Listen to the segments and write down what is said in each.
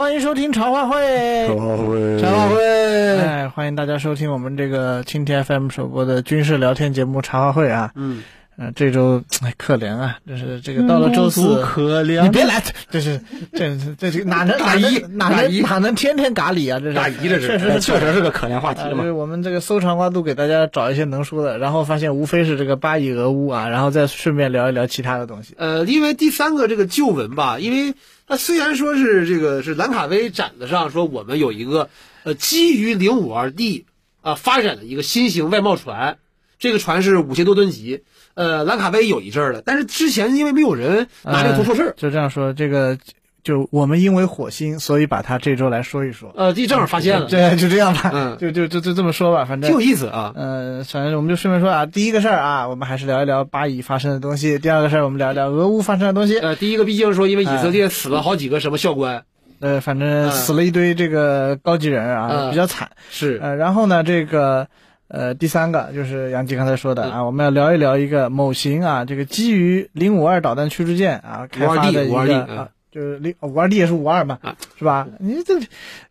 欢迎收听茶话会，茶话会，茶话会，哎，欢迎大家收听我们这个蜻蜓 FM 首播的军事聊天节目茶话会啊。嗯，呃，这周哎可怜啊，这是这个到了周四，可怜，你别来，这是这这这哪能哪能哪能哪能天天咖喱啊？这是大姨这是确实确实是个可怜话题啊，嘛就是我们这个搜肠刮肚给大家找一些能说的，然后发现无非是这个巴以俄乌啊，然后再顺便聊一聊其他的东西。呃，因为第三个这个旧闻吧，因为它虽然说是这个是兰卡威展子上说我们有一个呃基于零五二 D 啊、发展的一个新型外贸船，这个船是五千多吨级，呃，兰卡威有一阵儿了，但是之前因为没有人拿这个做错事儿呃，就这样说，这个就我们因为火星，所以把它这周来说一说。呃，这正好发现了，对，就这样吧，嗯就就就就这么说吧，反正挺有意思啊。呃，反正我们就顺便说啊，第一个事儿啊，我们还是聊一聊巴以发生的东西；第二个事儿，我们聊一聊俄乌发生的东西。呃，第一个毕竟说因为以色列死了好几个什么校官，呃，反正死了一堆这个高级人啊，嗯比较惨。是呃，然后呢，这个呃，第三个就是杨吉刚才说的嗯。啊，我们要聊一聊一个某型啊，这个基于零五二导弹驱逐舰啊开发的一 522D 个嗯。啊。就是零五二 D 也是五二嘛啊，是吧？你这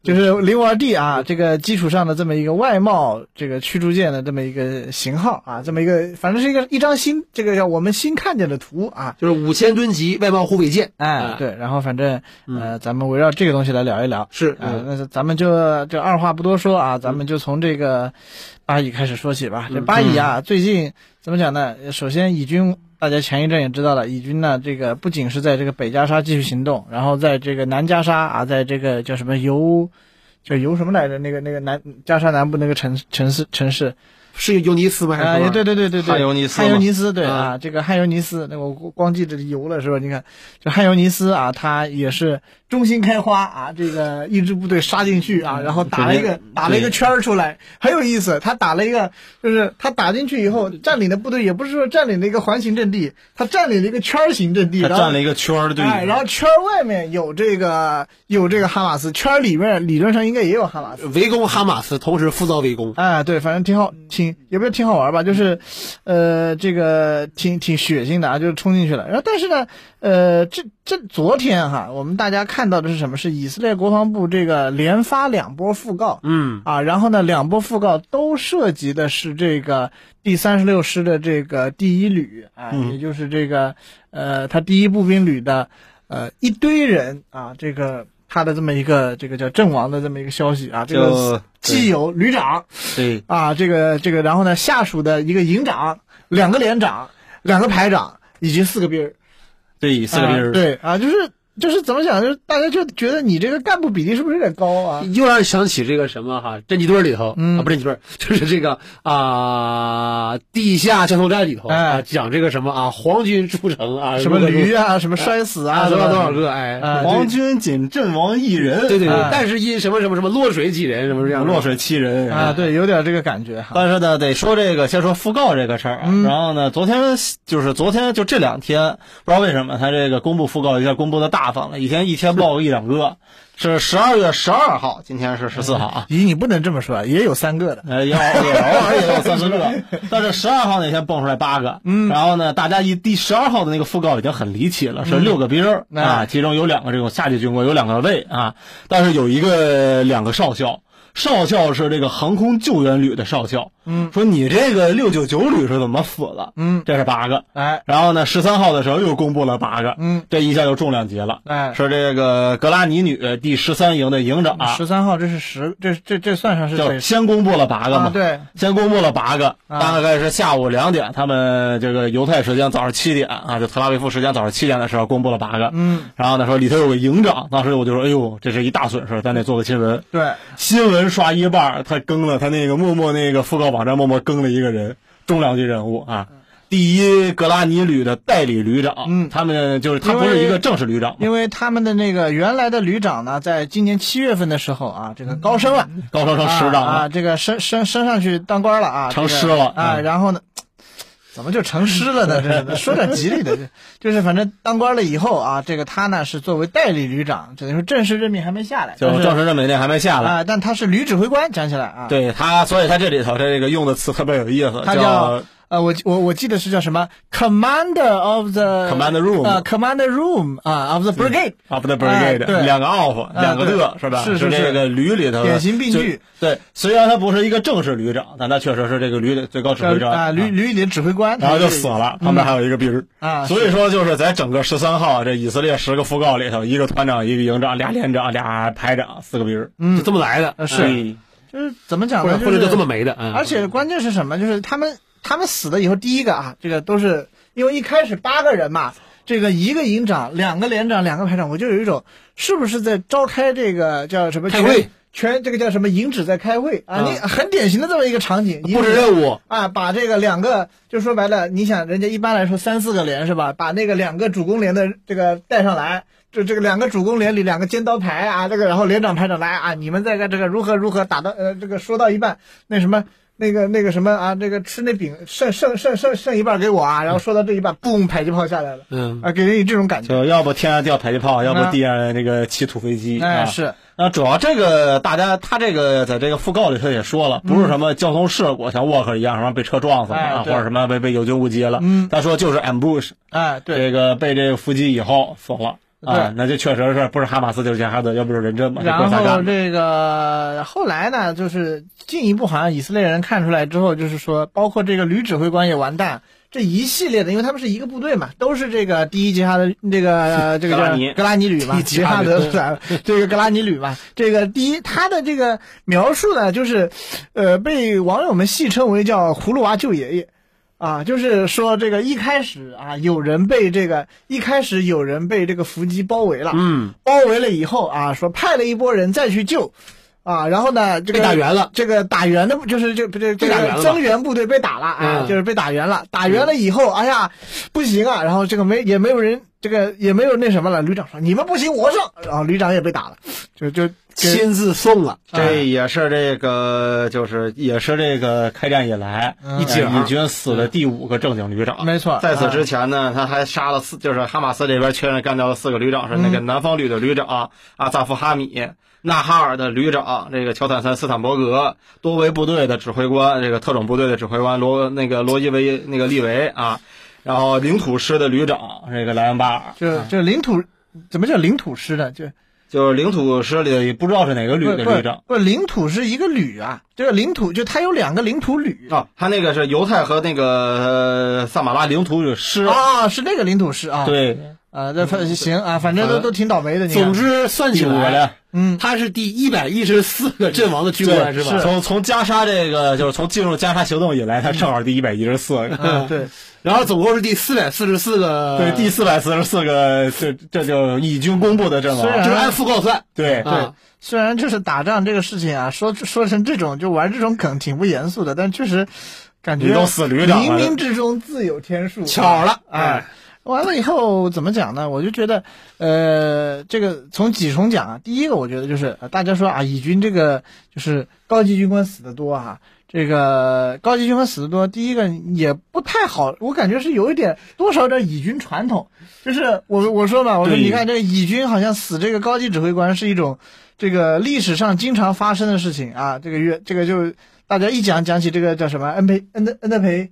就是零五二 D 啊，这个基础上的这么一个外贸这个驱逐舰的这么一个型号啊，这么一个反正是一个一张新这个叫我们新看见的图啊，就是五千吨级外贸护卫舰，哎，对，然后反正呃，咱们围绕这个东西来聊一聊。是啊，那咱们就就二话不多说啊，咱们就从这个巴以开始说起吧。这巴以啊，最近怎么讲呢？首先，以军大家前一阵也知道了，以军呢，这个不仅是在这个北加沙继续行动，然后在这个南加沙啊，在这个叫什么尤叫尤什么来着？那个那个南加沙南部那个城城市城市是尤尼斯吗？还啊，是对对对对对，汉尤尼斯汉尤尼斯对啊啊，这个汉尤尼斯，那我光记着油了是吧？你看，这汉尤尼斯啊，他也是中心开花啊，这个一支部队杀进去啊，然后打了一个打了一个圈儿出来，很有意思。他打了一个，就是他打进去以后占领的部队也不是说占领了一个环形阵地，他占领了一个圈儿形阵地，然后他占了一个圈儿，对，哎，然后圈儿外面有这个有这个哈马斯，圈儿里面理论上应该也有哈马斯。围攻哈马斯，同时负造围攻。哎，对，反正挺好，挺也不是挺好玩吧，就是，呃，这个挺挺血腥的啊，就是冲进去了。然后，但是呢，呃，这这昨天哈，我们大家看到的是什么？是以色列国防部这个连发两波讣告，嗯，啊，然后呢，两波讣告都涉及的是这个第三十六师的这个第一旅啊，嗯也就是这个呃，他第一步兵旅的呃一堆人啊，这个他的这么一个这个叫阵亡的这么一个消息啊，这个既有旅长对，啊，这个这个，然后呢，下属的一个营长、两个连长、两个排长以及四个兵儿，对，四个兵啊儿，对啊，就是就是怎么讲，就是大家就觉得你这个干部比例是不是有点高啊？又让人想起这个什么哈，侦缉队里头，嗯啊，不是侦缉队，就是这个啊，地下交通站里头哎啊，讲这个什么啊，皇军出城啊，什么驴啊，什么摔死啊，啊，多少多少个，哎，啊皇军仅阵亡一人，对对对哎，但是因什么什么什么落水几人，什么这样落水七人啊，。对，有点这个感觉哈。但是呢，得说这个，先说讣告这个事儿啊。嗯然后呢，昨天就是昨天就这两天，不知道为什么他这个公布讣告一下公布的大方了，一天一天报个一两个。是十二月十二号，今天是十四号啊。咦，你不能这么说，也有三个的。呃，也有也偶尔也有三四个，但是十二号那天蹦出来八个，嗯，然后呢，大家一第十二号的那个讣告已经很离奇了，是六个兵啊，其中有两个这种下级军官，有两个尉啊，但是有一个两个少校，少校是这个航空救援旅的少校，嗯，说你这个六九九旅是怎么死的？嗯，这是八个，哎。然后呢，十三号的时候又公布了八个，嗯，这一下就重量级了，哎，是这个格拉尼女第十三营的营长，十三号这是十，这这这算上是就？先公布了八个嘛，啊，对，先公布了八个，啊。大概是下午两点，他们这个犹太时间早上七点啊，就特拉维夫时间早上七点的时候公布了八个。嗯，然后呢说里头有个营长，当时我就说，哎呦，这是一大损失，咱得做个新闻。对，新闻刷一半儿，他更了他那个默默那个讣告网站默默更了一个人，重量级人物啊。第一格拉尼旅的代理旅长，嗯他们就是他不是一个正式旅长嘛，因为他们的那个原来的旅长呢，在今年七月份的时候啊，这个高升了，高升成师长了。啊啊，这个升升升上去当官了啊，成这个师了啊，嗯然后呢？怎么就成诗了呢？这说点吉利的，就就是反正当官了以后啊，这个他呢是作为代理旅长，等于说正式任命还没下来，就是正式任命令还没下来，啊，但他是旅指挥官，讲起来啊，，对他，所以他这里头他这个用的词特别有意思，他叫呃，我我我记得是叫什么？Commander of the Command room 呃 Commander Room 啊 of the Brigade，of the 哎 brigade，、对。两个 of，、两个对。的，是吧？是是是这个旅里头典型病句对，虽然他不是一个正式旅长，但他确实是这个旅的最高指挥官啊旅旅里的指挥官，然后就死了，旁边还有一个兵儿啊 所以说就是在整个十三号这以色列十个副告里头，一个团长，一个营长，俩连长，俩排长，四个兵儿。就这么来的，呃是哎就是怎么讲呢？或者就就是这么没的，嗯。而且关键是什么？就是他们他们死了以后，第一个啊，这个都是因为一开始八个人嘛，这个一个营长，两个连长，两个排长，我就有一种是不是在召开这个叫什么全开会全这个叫什么营指在开会啊？嗯你很典型的这么一个场景，布置任务，啊，把这个两个，就说白了，你想人家一般来说三四个连是吧？把那个两个主攻连的这个带上来，就这个两个主攻连里两个尖刀排啊，这个然后连长排长来啊，你们这个这个如何如何打到呃这个说到一半，那什么那个那个什么啊，这个吃那饼剩剩剩剩剩一半给我啊，然后说到这一半，嘣，迫击炮下来了。嗯，啊，给人以这种感觉。就要不天上掉迫击炮，要不啊地上那个起土飞机。哎，啊。是，那主要这个大家他这个在这个讣告里头也说了，不是什么交通事故，像沃克一样什么被车撞死了啊，哎或者什么被被友军误击了。嗯。他说就是 ambush，哎，对，这个被这个伏击以后死了啊对，那就确实是不是哈马斯就是杰哈德，要不就是人真嘛，然后。这个后来呢，就是进一步好像以色列人看出来之后，就是说，包括这个旅指挥官也完蛋，这一系列的，因为他们是一个部队嘛，都是这个第一杰哈德这个呃 这个叫格拉尼旅嘛，第一杰哈德这个格拉尼旅嘛，这个第一他的这个描述呢，就是呃被网友们戏称为叫葫芦娃救爷爷。啊，就是说这个一开始啊，有人被这个一开始有人被这个伏击包围了，嗯，包围了以后啊，说派了一波人再去救，啊，然后呢，这个被打圆了，这个打圆的就是这这这增援部队被打了啊，嗯。就是被打圆了，打圆了以后，哎呀，不行啊，然后这个没也没有人这个也没有那什么了，旅长说你们不行我上，然后旅长也被打了，就就亲自送了，这也是这个，就是也是这个开战以来，嗯。一军死的第五个正经旅长。没错，在此啊之前呢，他还杀了四，就是哈马斯这边确认干掉了四个旅长，是那个南方旅的旅长阿扎夫哈米、纳哈尔的旅长这个乔坦森斯坦伯格、多维部队的指挥官，这个特种部队的指挥官罗那个罗伊维那个利维啊，然后领土师的旅长这个莱恩巴尔，就就领土怎么叫领土师呢？就就是领土师里不知道是哪个旅的旅长。不领土是一个旅啊，就是领土就他有两个领土旅。啊，他那个是犹太和那个、呃、萨马拉领土师，啊，是那个领土师啊，对，啊，这反行啊，反正都都挺倒霉的，总之算起来，嗯，他是第一百一十四个阵亡的军官是吧？从从加沙这个就是从进入加沙行动以来，他正好第一百一十四个。嗯对。然后总共是第四百四十四个，对，第四百四十四个，这这就已经公布的阵亡。虽然就是按副告算，对对虽然就是打仗这个事情啊，说说成这种就玩这种梗挺不严肃的，但确实感觉你都死旅长了冥冥之中自有天数，巧了，哎。完了以后怎么讲呢？我就觉得，呃，这个从几重讲啊，第一个我觉得就是呃大家说啊，以军这个就是高级军官死的多啊，这个高级军官死的多，第一个也不太好，我感觉是有一点多少有点以军传统，就是我我说嘛，我说你看这个以军好像死这个高级指挥官是一种这个历史上经常发生的事情啊，这个月这个就大家一讲讲起这个叫什么恩培恩德恩德培。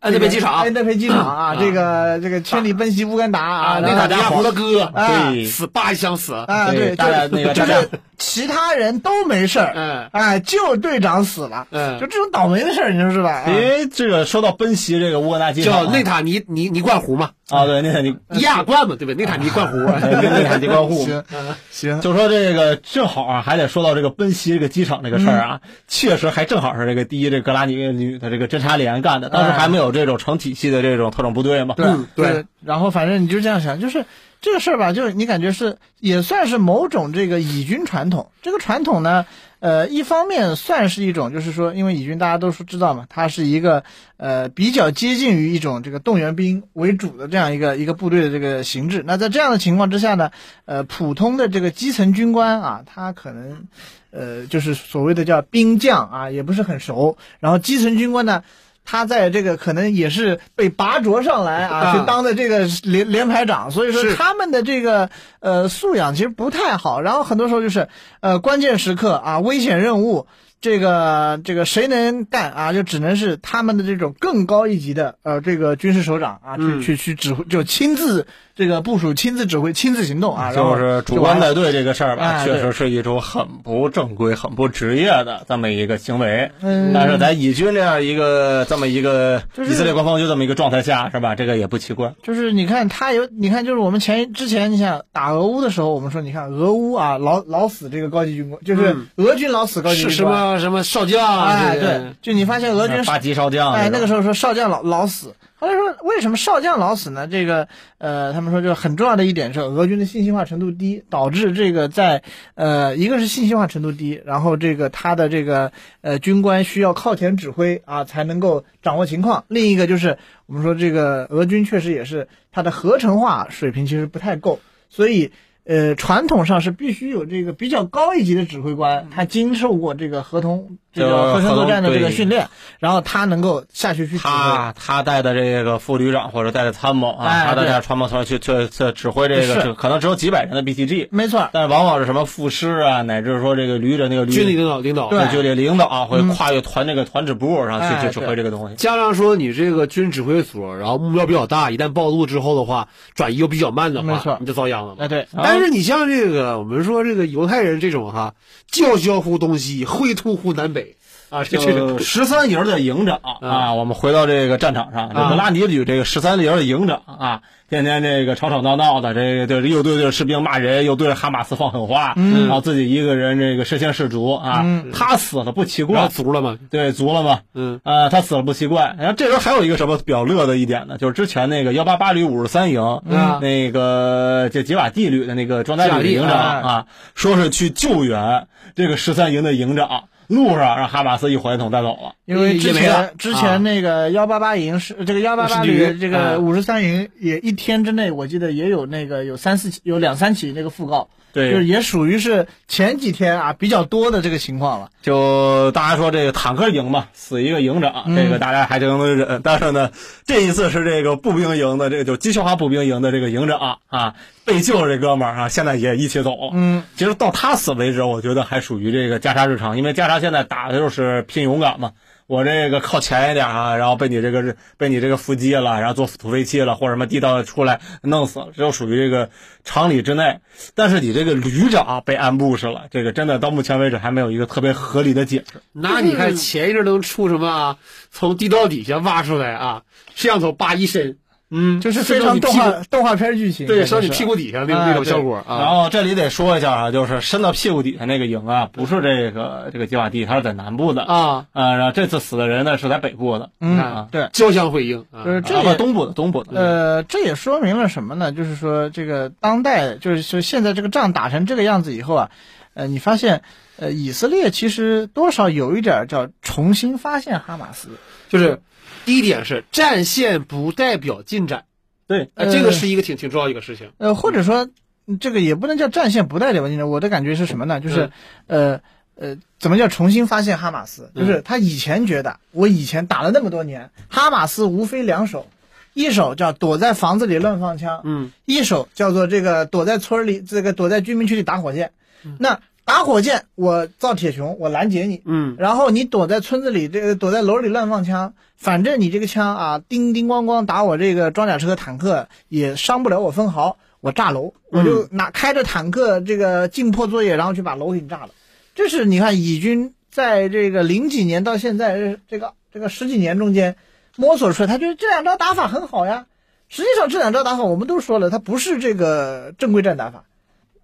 安德培机场恩，德培机场啊，这个这个千里奔袭乌干达啊，然后内塔尼亚胡的哥，啊对死八枪死，啊，对，对大家就那个大家就是其他人都没事儿，嗯哎，就队长死了，嗯就这种倒霉的事儿，你说是吧？因啊为这个说到奔袭这个乌干达机场啊叫内塔尼尼尼冠湖嘛，啊，对内塔尼尼亚冠嘛，对不对？内塔尼冠湖，内塔尼冠户。行 行，就说这个正好啊，还得说到这个奔袭这个机场这个事儿啊，确实还正好是这个第一这格拉尼女的这个侦察连干的，当时还没有这种成体系的这种特种部队嘛。对嗯对然后反正你就这样想，就是这个事儿吧，就是你感觉是也算是某种这个以军传统。这个传统呢，呃，一方面算是一种，就是说，因为以军大家都是知道嘛，它是一个呃比较接近于一种这个动员兵为主的这样一个一个部队的这个形制。那在这样的情况之下呢，呃，普通的这个基层军官啊，他可能呃就是所谓的叫兵将啊，也不是很熟。然后基层军官呢。他在这个可能也是被拔擢上来啊，啊去当的这个连连排长，所以说他们的这个呃素养其实不太好，然后很多时候就是呃关键时刻啊危险任务。这个这个谁能干啊？就只能是他们的这种更高一级的呃这个军事首长啊，去、嗯去去指挥，就亲自这个部署、亲自指挥、亲自行动啊。就是主就完了官带队这个事儿吧，哎确实是一种很不正规、很不职业的这么一个行为。嗯但是在以军这样一个这么一个就是以色列官方就这么一个状态下，是吧？这个也不奇怪。就是你看他有，你看就是我们前之前你想打俄乌的时候，我们说你看俄乌啊老老死这个高级军官，就是嗯俄军老死高级军官。什么什么少将啊？对，就你发现俄军八级少将，哎，那个时候候说少将老老死，后来说为什么少将老死呢？这个呃，他们说就很重要的一点是俄军的信息化程度低，导致这个在呃一个是信息化程度低，然后这个他的这个呃军官需要靠前指挥啊才能够掌握情况，另一个就是我们说这个俄军确实也是它的合成化水平其实不太够，所以。呃，传统上是必须有这个比较高一级的指挥官，他经受过这个合同这个合成作战的这个训练，然后他能够下去去指挥。他他带的这个副旅长或者带的参谋啊，哎他带参谋团去去去指挥这个，可能只有几百人的 BTG，没错，但往往是什么副师啊，乃至说这个旅的那个旅军领导领导，对。军里领导啊，会嗯跨越团这个团指部，然后去哎去指挥这个东西。加上说你这个军指挥所，然后目标比较大，一旦暴露之后的话，转移又比较慢的话，没错。你就遭殃了嘛。哎对，但是你像这个，我们说这个犹太人这种哈，叫嚣乎东西，灰突乎南北。啊，这这种就十三营的营长啊，我们回到这个战场上，这啊。德拉尼旅这个十三营的营长啊，天天这个吵吵闹闹的，这个对又对着士兵骂人，又对着哈马斯放狠话，嗯然后自己一个人这个身先士卒啊，嗯他死了不奇怪，足了吗，对，足了吗，嗯呃，他死了不奇怪。然后这时候还有一个什么比较乐的一点呢，就是之前那个幺八八旅五十三营，嗯那个这吉瓦蒂旅的那个装甲旅的营长啊，说是去救援这个十三营的营长，路上让哈马斯一火箭筒带走了。因为之前之前那个幺八八营是这个幺八八是旅旅这啊。个五十三营也一天之内，我记得也有那个有三四起有两三起那个讣告，对就是也属于是前几天啊比较多的这个情况了。就大家说这个坦克营嘛，死一个营长，嗯这个大家还能忍。但是呢，这一次是这个步兵营的这个就机械化步兵营的这个营长啊，被救这哥们儿啊，现在也一起走了。嗯，其实到他死为止，我觉得还属于这个加沙日常，因为加沙现在打的就是拼勇敢嘛。我这个靠前一点啊，然后被你这个被你这个伏击了，然后做土飞器了，或者什么地道出来弄死了，这都属于这个常理之内。但是你这个旅长被安部署了，这个真的到目前为止还没有一个特别合理的解释。那你看前一阵能出什么啊？从地道底下挖出来啊，摄像头叭一伸，嗯，就是非常动画动画片剧情，对，感觉是上你屁股底下那啊那种效果然啊。后这里得说一下啊，就是伸到屁股底下那个营啊，不是这个这个吉瓦蒂，它是在南部的啊，啊，然后这次死的人呢是在北部的，嗯啊，对，交相辉映啊，就是这啊不也东部的东部的，呃，这也说明了什么呢？就是说，这个当代，就是说现在这个仗打成这个样子以后啊，呃，你发现，呃，以色列其实多少有一点叫重新发现哈马斯。就是第一点是战线不代表进展，对，呃，这个是一个挺挺重要一个事情。呃，或者说，嗯这个也不能叫战线不代表进展。我的感觉是什么呢？就是，呃呃，怎么叫重新发现哈马斯？就是他以前觉得，我以前打了那么多年，哈马斯无非两手，一手叫躲在房子里乱放枪，嗯，一手叫做这个躲在村里，这个躲在居民区里打火箭。那打火箭，我造铁穹，我拦截你。嗯，然后你躲在村子里，这个躲在楼里乱放枪，反正你这个枪啊，叮叮咣咣打我这个装甲车、坦克也伤不了我分毫。我炸楼，我就拿开着坦克这个进破作业，然后去把楼给你炸了。这是你看以军在这个零几年到现在这个这个十几年中间摸索出来，他觉得这两招打法很好呀。实际上这两招打法我们都说了，它不是这个正规战打法。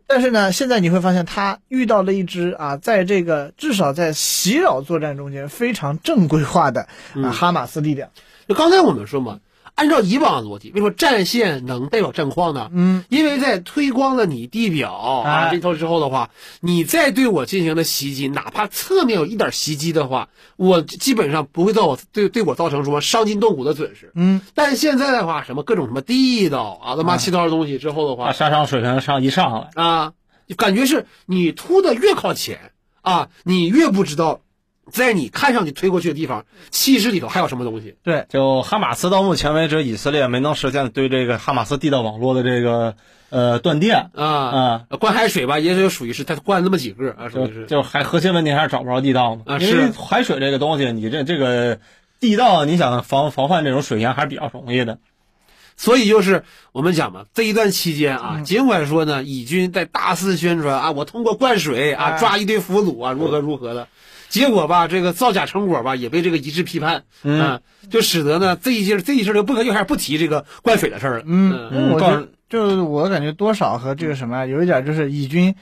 但是呢，现在你会发现他遇到了一支啊，在这个至少在袭扰作战中间非常正规化的啊哈马斯力量。就刚才我们说嘛，按照以往的逻辑，为什么战线能代表战况呢？嗯，因为在推光了你地表啊哎。这头之后的话，你再对我进行的袭击，哪怕侧面有一点袭击的话，我基本上不会造我对对我造成什么伤筋动骨的损失。嗯，但现在的话，什么各种什么地道啊，他妈啊七糟的东西之后的话把杀伤水平上一上来，啊，就感觉是你突的越靠前啊，你越不知道在你看上去推过去的地方，其实里头还有什么东西？对，就哈马斯到目前为止，以色列没能实现对这个哈马斯地道网络的这个呃断电啊啊，灌海水吧，也就属于是它灌那么几个啊，属于是。就还核心问题还是找不着地道嘛。啊因为是海水这个东西，你这这个地道，你想防防范这种水源还是比较容易的。所以就是我们讲嘛，这一段期间啊，尽管说呢，以军在大肆宣传啊，我通过灌水啊哎抓一堆俘虏啊，如何如何的，结果吧，这个造假成果吧也被这个一致批判，嗯。啊，就使得呢这一件这一事儿就不可又开始不提这个灌水的事儿了，嗯，嗯。告诉我觉得就我感觉多少和这个什么啊有一点就是以军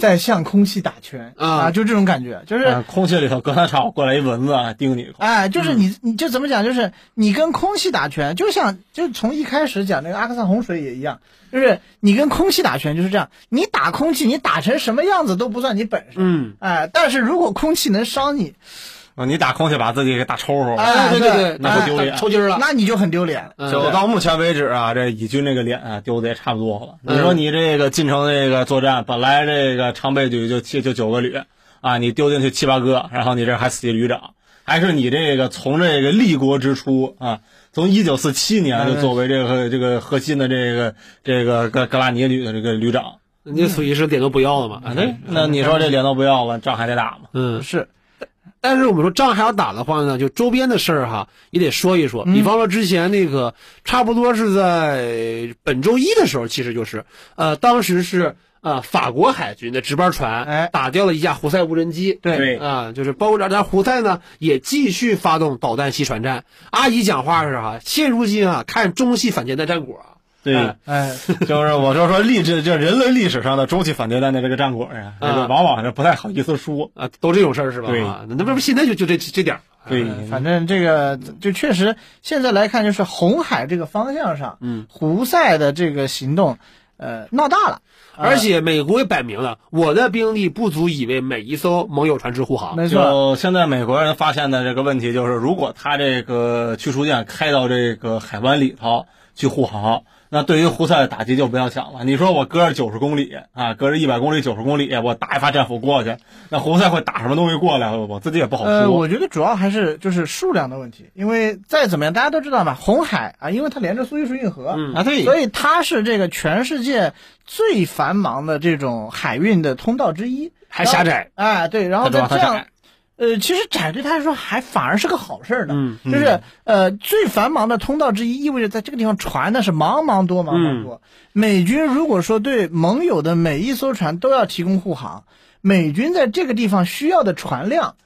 在向空气打拳啊啊，就这种感觉，就是啊，空气里头隔三差五过来一蚊子啊，叮你一口。哎，就是嗯你，你就怎么讲？就是你跟空气打拳，就像就从一开始讲那个阿克萨洪水也一样，就是你跟空气打拳就是这样，你打空气，你打成什么样子都不算你本事，嗯，哎，但是如果空气能伤你，啊，你打空气把自己给打抽抽了。哎对对对，那不丢脸抽筋了，那你就很丢脸。嗯就到目前为止啊，这以军这个脸啊丢的也差不多了。嗯你说你这个进城这个作战，本来这个常备旅就七就九个旅啊，你丢进去七八个，然后你这还死一旅长，还是你这个从这个立国之初啊，从一九四七年就作为这个这个核心的这个这个格格拉尼旅的这个旅长，你属于是脸都不要了嘛，啊，那那你说这脸都不要了，仗还得打吗？嗯，是，但是我们说仗还要打的话呢，就周边的事儿哈也得说一说。比方说之前那个，差不多是在本周一的时候，其实就是呃，当时是呃法国海军的值班船哎打掉了一架胡塞无人机。对啊、就是包括这家胡塞呢，也继续发动导弹袭船战。阿姨讲话是哈，现如今啊，看中西反舰弹战果啊，对，哎 哎，就是我就说历史，就是人类历史上的中期反对战的这个战果呀，这个往往是不太好意思说。啊，都这种事儿是吧？对啊，那不是现在就就这这点儿。对，反正这个就确实现在来看，就是红海这个方向上，嗯，胡塞的这个行动，呃，闹大了，而且美国也摆明了，我的兵力不足以为每一艘盟友船只护航。没错，就现在美国人发现的这个问题就是，如果他这个驱逐舰开到这个海湾里头去护航，那对于胡塞的打击就不要想了。你说我隔着九十公里啊，隔着一百公里、九十公里，我打一发战斧过去，那胡塞会打什么东西过来？我自己也不好呃，说。我觉得主要还是就是数量的问题，因为再怎么样，大家都知道嘛，红海啊，因为它连着苏伊士运河，嗯啊，对，所以它是这个全世界最繁忙的这种海运的通道之一，还狭窄。哎，对，然后再这样窄，呃，其实窄对他来说还反而是个好事儿呢，嗯就是呃最繁忙的通道之一，意味着在这个地方船呢是茫茫多茫茫多。美军如果说对盟友的每一艘船都要提供护航，美军在这个地方需要的船量，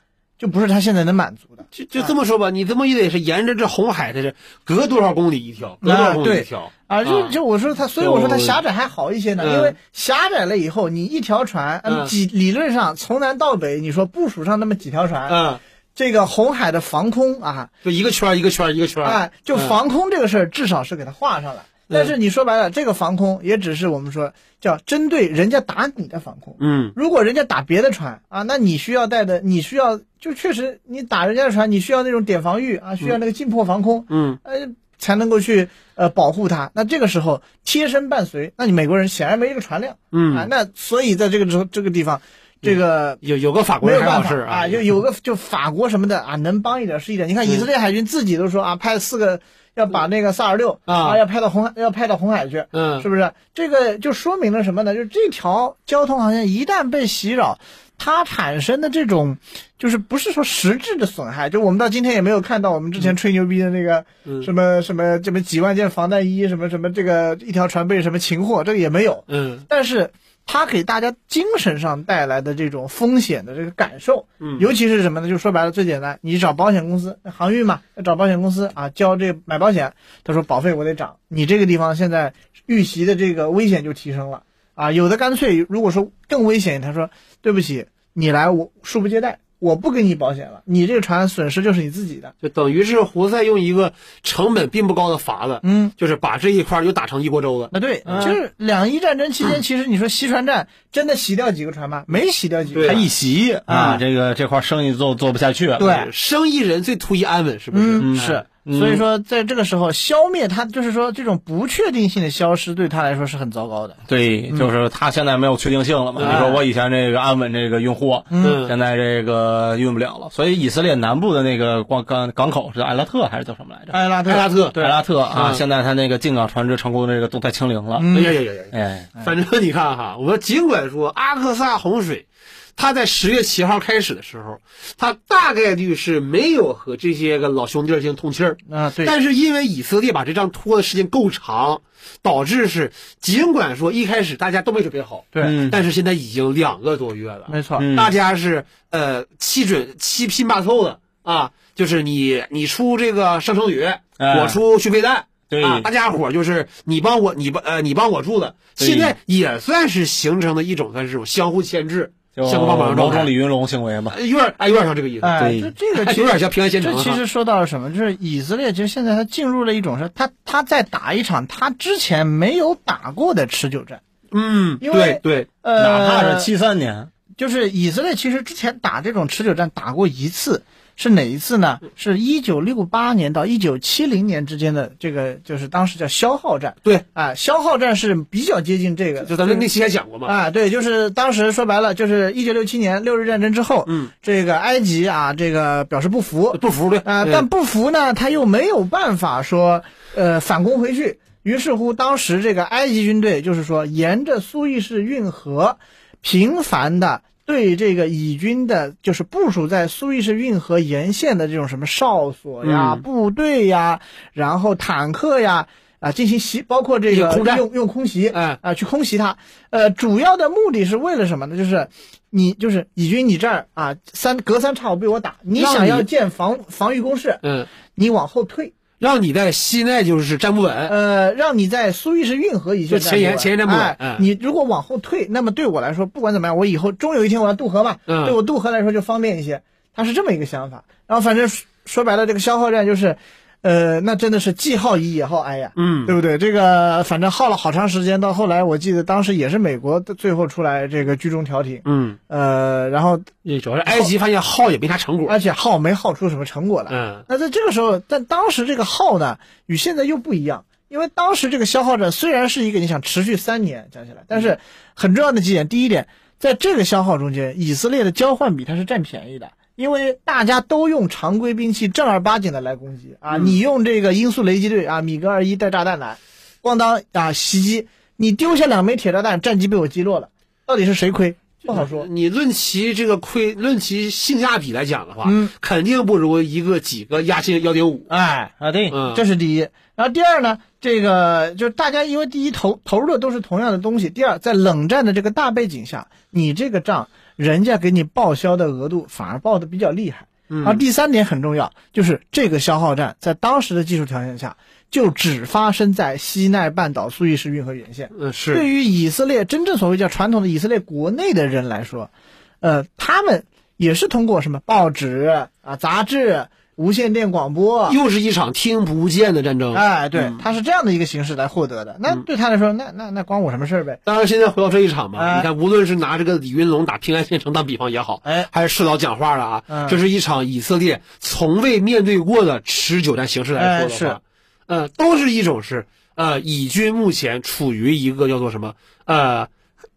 就不是他现在能满足的。就就这么说吧，你这么也得是沿着这红海的这隔多少公里一条，隔多少公里一条。啊，就就我说他，所以我说他狭窄还好一些呢，嗯。因为狭窄了以后，你一条船，嗯几理论上从南到北，你说部署上那么几条船，嗯，这个红海的防空啊，就一个圈一个圈一个圈儿。哎，就嗯。防空这个事儿，至少是给它画上了。但是你说白了，这个防空也只是我们说叫针对人家打你的防空。嗯。如果人家打别的船啊，那你需要带的，你需要就确实你打人家的船，你需要那种点防御啊，需要那个进破防空，嗯呃，才能够去呃保护它。那这个时候贴身伴随，那你美国人显然没这个船量嗯啊嗯，，那所以在这个时候这个地方，这个有有个法国没有办法啊，就有个 就法国什么的啊，能帮一点是一点。你看以色列海军自己都说啊，派四个要把那个萨尔六啊要派到红海，要派到红海去，嗯是不是？这个就说明了什么呢？就是这条交通航线一旦被袭扰，它产生的这种就是不是说实质的损害，就我们到今天也没有看到我们之前吹牛逼的那个嗯什么什么这么几万件防弹衣，什么什么这个一条船被什么擒获，这个也没有。嗯但是它给大家精神上带来的这种风险的这个感受，嗯尤其是什么呢？就说白了，最简单，你找保险公司，航运嘛，要找保险公司啊，交这买保险，他说保费我得涨，你这个地方现在遇袭的这个危险就提升了啊，有的干脆如果说更危险，他说对不起，你来我恕不接待，我不给你保险了，你这个船损失就是你自己的，就等于是胡塞用一个成本并不高的法子，嗯。就是把这一块儿又打成一锅粥了。那对，嗯就是两伊战争期间，其实你说袭船战真的洗掉几个船吗？没洗掉几个。他一袭啊，这个这块生意做做不下去了。对生意人最图一安稳，是不是？嗯，是。所以说在这个时候消灭它，就是说这种不确定性的消失对他来说是很糟糕的。对，就是他现在没有确定性了嘛。你说我以前这个安稳这个运货，嗯现在这个运不了了，所以以色列南部的那个港港港口是艾拉特还是叫什么来着？艾拉特，艾拉特对，艾拉特啊，嗯现在他那个进港船只成功这个动态清零了。嗯哎呀呀呀呀！哎，反正你看哈，我尽管说阿克萨洪水，它在十月七号开始的时候，他大概率是没有和这些个老兄弟儿进行通气儿，啊，对，但是因为以色列把这仗拖的时间够长，导致是尽管说一开始大家都没准备好，对。嗯。但是现在已经两个多月了，没错，嗯。大家是呃七准七拼八凑的啊，就是你你出这个生成旅，哎我出续费弹。对。啊，大家伙儿就是你帮我，你帮呃你帮我住的，现在也算是形成了一种算是这种相互牵制、就相互帮忙的状态某种李，云龙行为嘛。呃有点哎有点像这个意思，哎，对这这个其实有点像平安县城。这其实说到了什么？就是以色列其实现在他进入了一种是，他他在打一场他之前没有打过的持久战。嗯，因为对对，呃，哪怕是七三年，就是以色列其实之前打这种持久战打过一次，是哪一次呢？是一九六八年到一九七零年之间的这个，就是当时叫消耗战。对，啊，消耗战是比较接近这个，就咱们那期还讲过嘛，啊，对，就是当时说白了，就是一九六七年六日战争之后，嗯，这个埃及啊，这个表示不服，不服对。啊、嗯。但不服呢，他又没有办法说，呃，反攻回去。于是乎，当时这个埃及军队就是说，沿着苏伊士运河，频繁的对这个以军的，就是部署在苏伊士运河沿线的这种什么哨所呀、嗯部队呀，然后坦克呀。啊，进行袭，包括这个空用用空袭，哎啊，去空袭它。呃，主要的目的是为了什么呢？就是你就是以军，你这儿啊，三隔三差五被我打，你想要建防防御工事，嗯，你往后退，让你在西奈就是站不稳，呃，让你在苏伊士运河一线就前沿前沿站不稳哎嗯。你如果往后退，那么对我来说，不管怎么样，我以后终有一天我要渡河嘛，嗯。对我渡河来说就方便一些。他是这么一个想法。然后反正说说白了，这个消耗战就是，呃，那真的是既耗乙也耗哀呀。嗯对不对？这个反正耗了好长时间，到后来我记得当时也是美国的最后出来这个居中调停，嗯，呃，然后也主要是埃及发现耗也没啥成果，而且耗没耗出什么成果来。嗯那在这个时候，但当时这个耗呢，与现在又不一样，因为当时这个消耗战虽然是一个你想持续三年讲起来，但是很重要的几点，第一点，在这个消耗中间，以色列的交换比它是占便宜的。因为大家都用常规兵器正儿八经的来攻击啊，你用这个音速雷击队啊，米格二一带炸弹来，咣当啊袭击，你丢下两枚铁炸弹，战机被我击落了，到底是谁亏？不好说。你论其这个亏，论其性价比来讲的话，嗯，肯定不如一个几个亚信幺点五，哎，啊，对，嗯，这是第一。然后第二呢，这个就是大家因为第一投投入的都是同样的东西，第二在冷战的这个大背景下，你这个仗人家给你报销的额度反而报的比较厉害。然后第三点很重要，就是这个消耗战在当时的技术条件下，就只发生在西奈半岛苏伊士运河沿线。呃是，对于以色列真正所谓叫传统的以色列国内的人来说，呃，他们也是通过什么报纸啊、杂志、无线电广播，又是一场听不见的战争。哎，对嗯，他是这样的一个形式来获得的。那对他来说，那那那关我什么事儿呗？当然，现在回到这一场嘛，哎。你看，无论是拿这个李云龙打平安县城当比方也好，哎，还是赤老讲话了啊，嗯。这是一场以色列从未面对过的持久战形式来说的哎是。话，呃，都是一种是呃，以军目前处于一个叫做什么呃，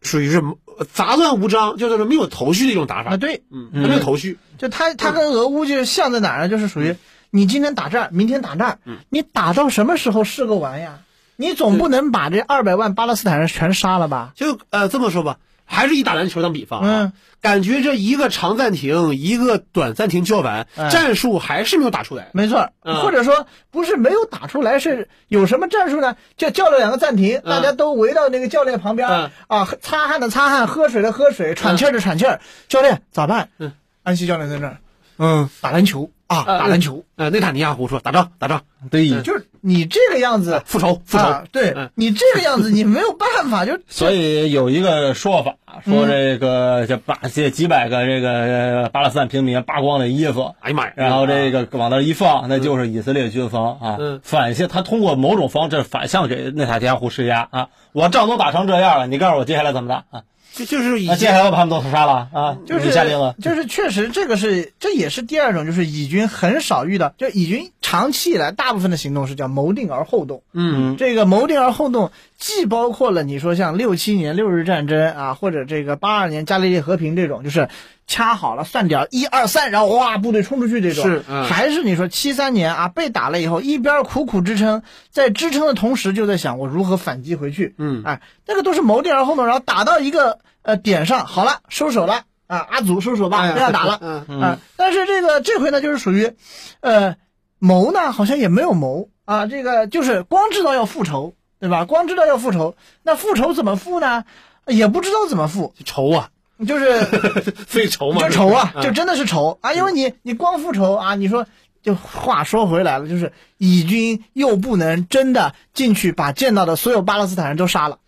属于是呃杂乱无章，就是没有头绪的一种打法。啊，对，嗯，它没有头绪。就他他跟俄乌就像在哪儿呢？就是属于你今天打这儿，明天打那儿，你打到什么时候是个完呀？你总不能把这二百万巴勒斯坦人全杀了吧？就呃这么说吧，还是以打篮球当比方啊，嗯。感觉这一个长暂停，一个短暂停叫完，哎。战术还是没有打出来。没错，嗯。或者说不是没有打出来，是有什么战术呢？就叫了两个暂停，嗯。大家都围到那个教练旁边、嗯。啊，擦汗的擦汗，喝水的喝水，喘气的喘气儿。教练咋办？嗯，安西教练在那儿，嗯，打篮球啊，呃打篮球，呃，内塔尼亚胡说打仗打仗，对，就是你这个样子，复仇复仇。啊，对、嗯。你这个样子，你没有办法，就 所以有一个说法，嗯。说这个这把这几百个这个呃巴勒斯坦平民扒光了衣服，哎呀妈呀！然后这个往那儿一放，那就是以色列军方啊，嗯。反向他通过某种方式反向给内塔尼亚胡施压啊，我仗都打成这样了，你告诉我接下来怎么打啊？就就是以那接下前来我把他们都杀了啊，就是下令了。就是确实这个是这也是第二种，就是以军很少遇到，就以军长期以来大部分的行动是叫谋定而后动。嗯这个谋定而后动，既包括了你说像六七年六日战争啊，或者这个八二年加利利和平这种，就是掐好了算点儿一二三，然后哇部队冲出去这种，是嗯还是你说七三年啊被打了以后，一边苦苦支撑，在支撑的同时就在想我如何反击回去，嗯哎，那个都是谋定而后动，然后打到一个呃点上，好了收手了啊，阿祖收手吧，不要打了。嗯啊，但是这个这回呢，就是属于，呃，谋呢好像也没有谋啊，这个就是光知道要复仇，对吧？光知道要复仇，那复仇怎么复呢？也不知道怎么复，仇啊，就是 费愁嘛，就愁啊，嗯就真的是愁啊，因为你你光复仇啊，你说。就话说回来了，就是以军又不能真的进去把见到的所有巴勒斯坦人都杀了，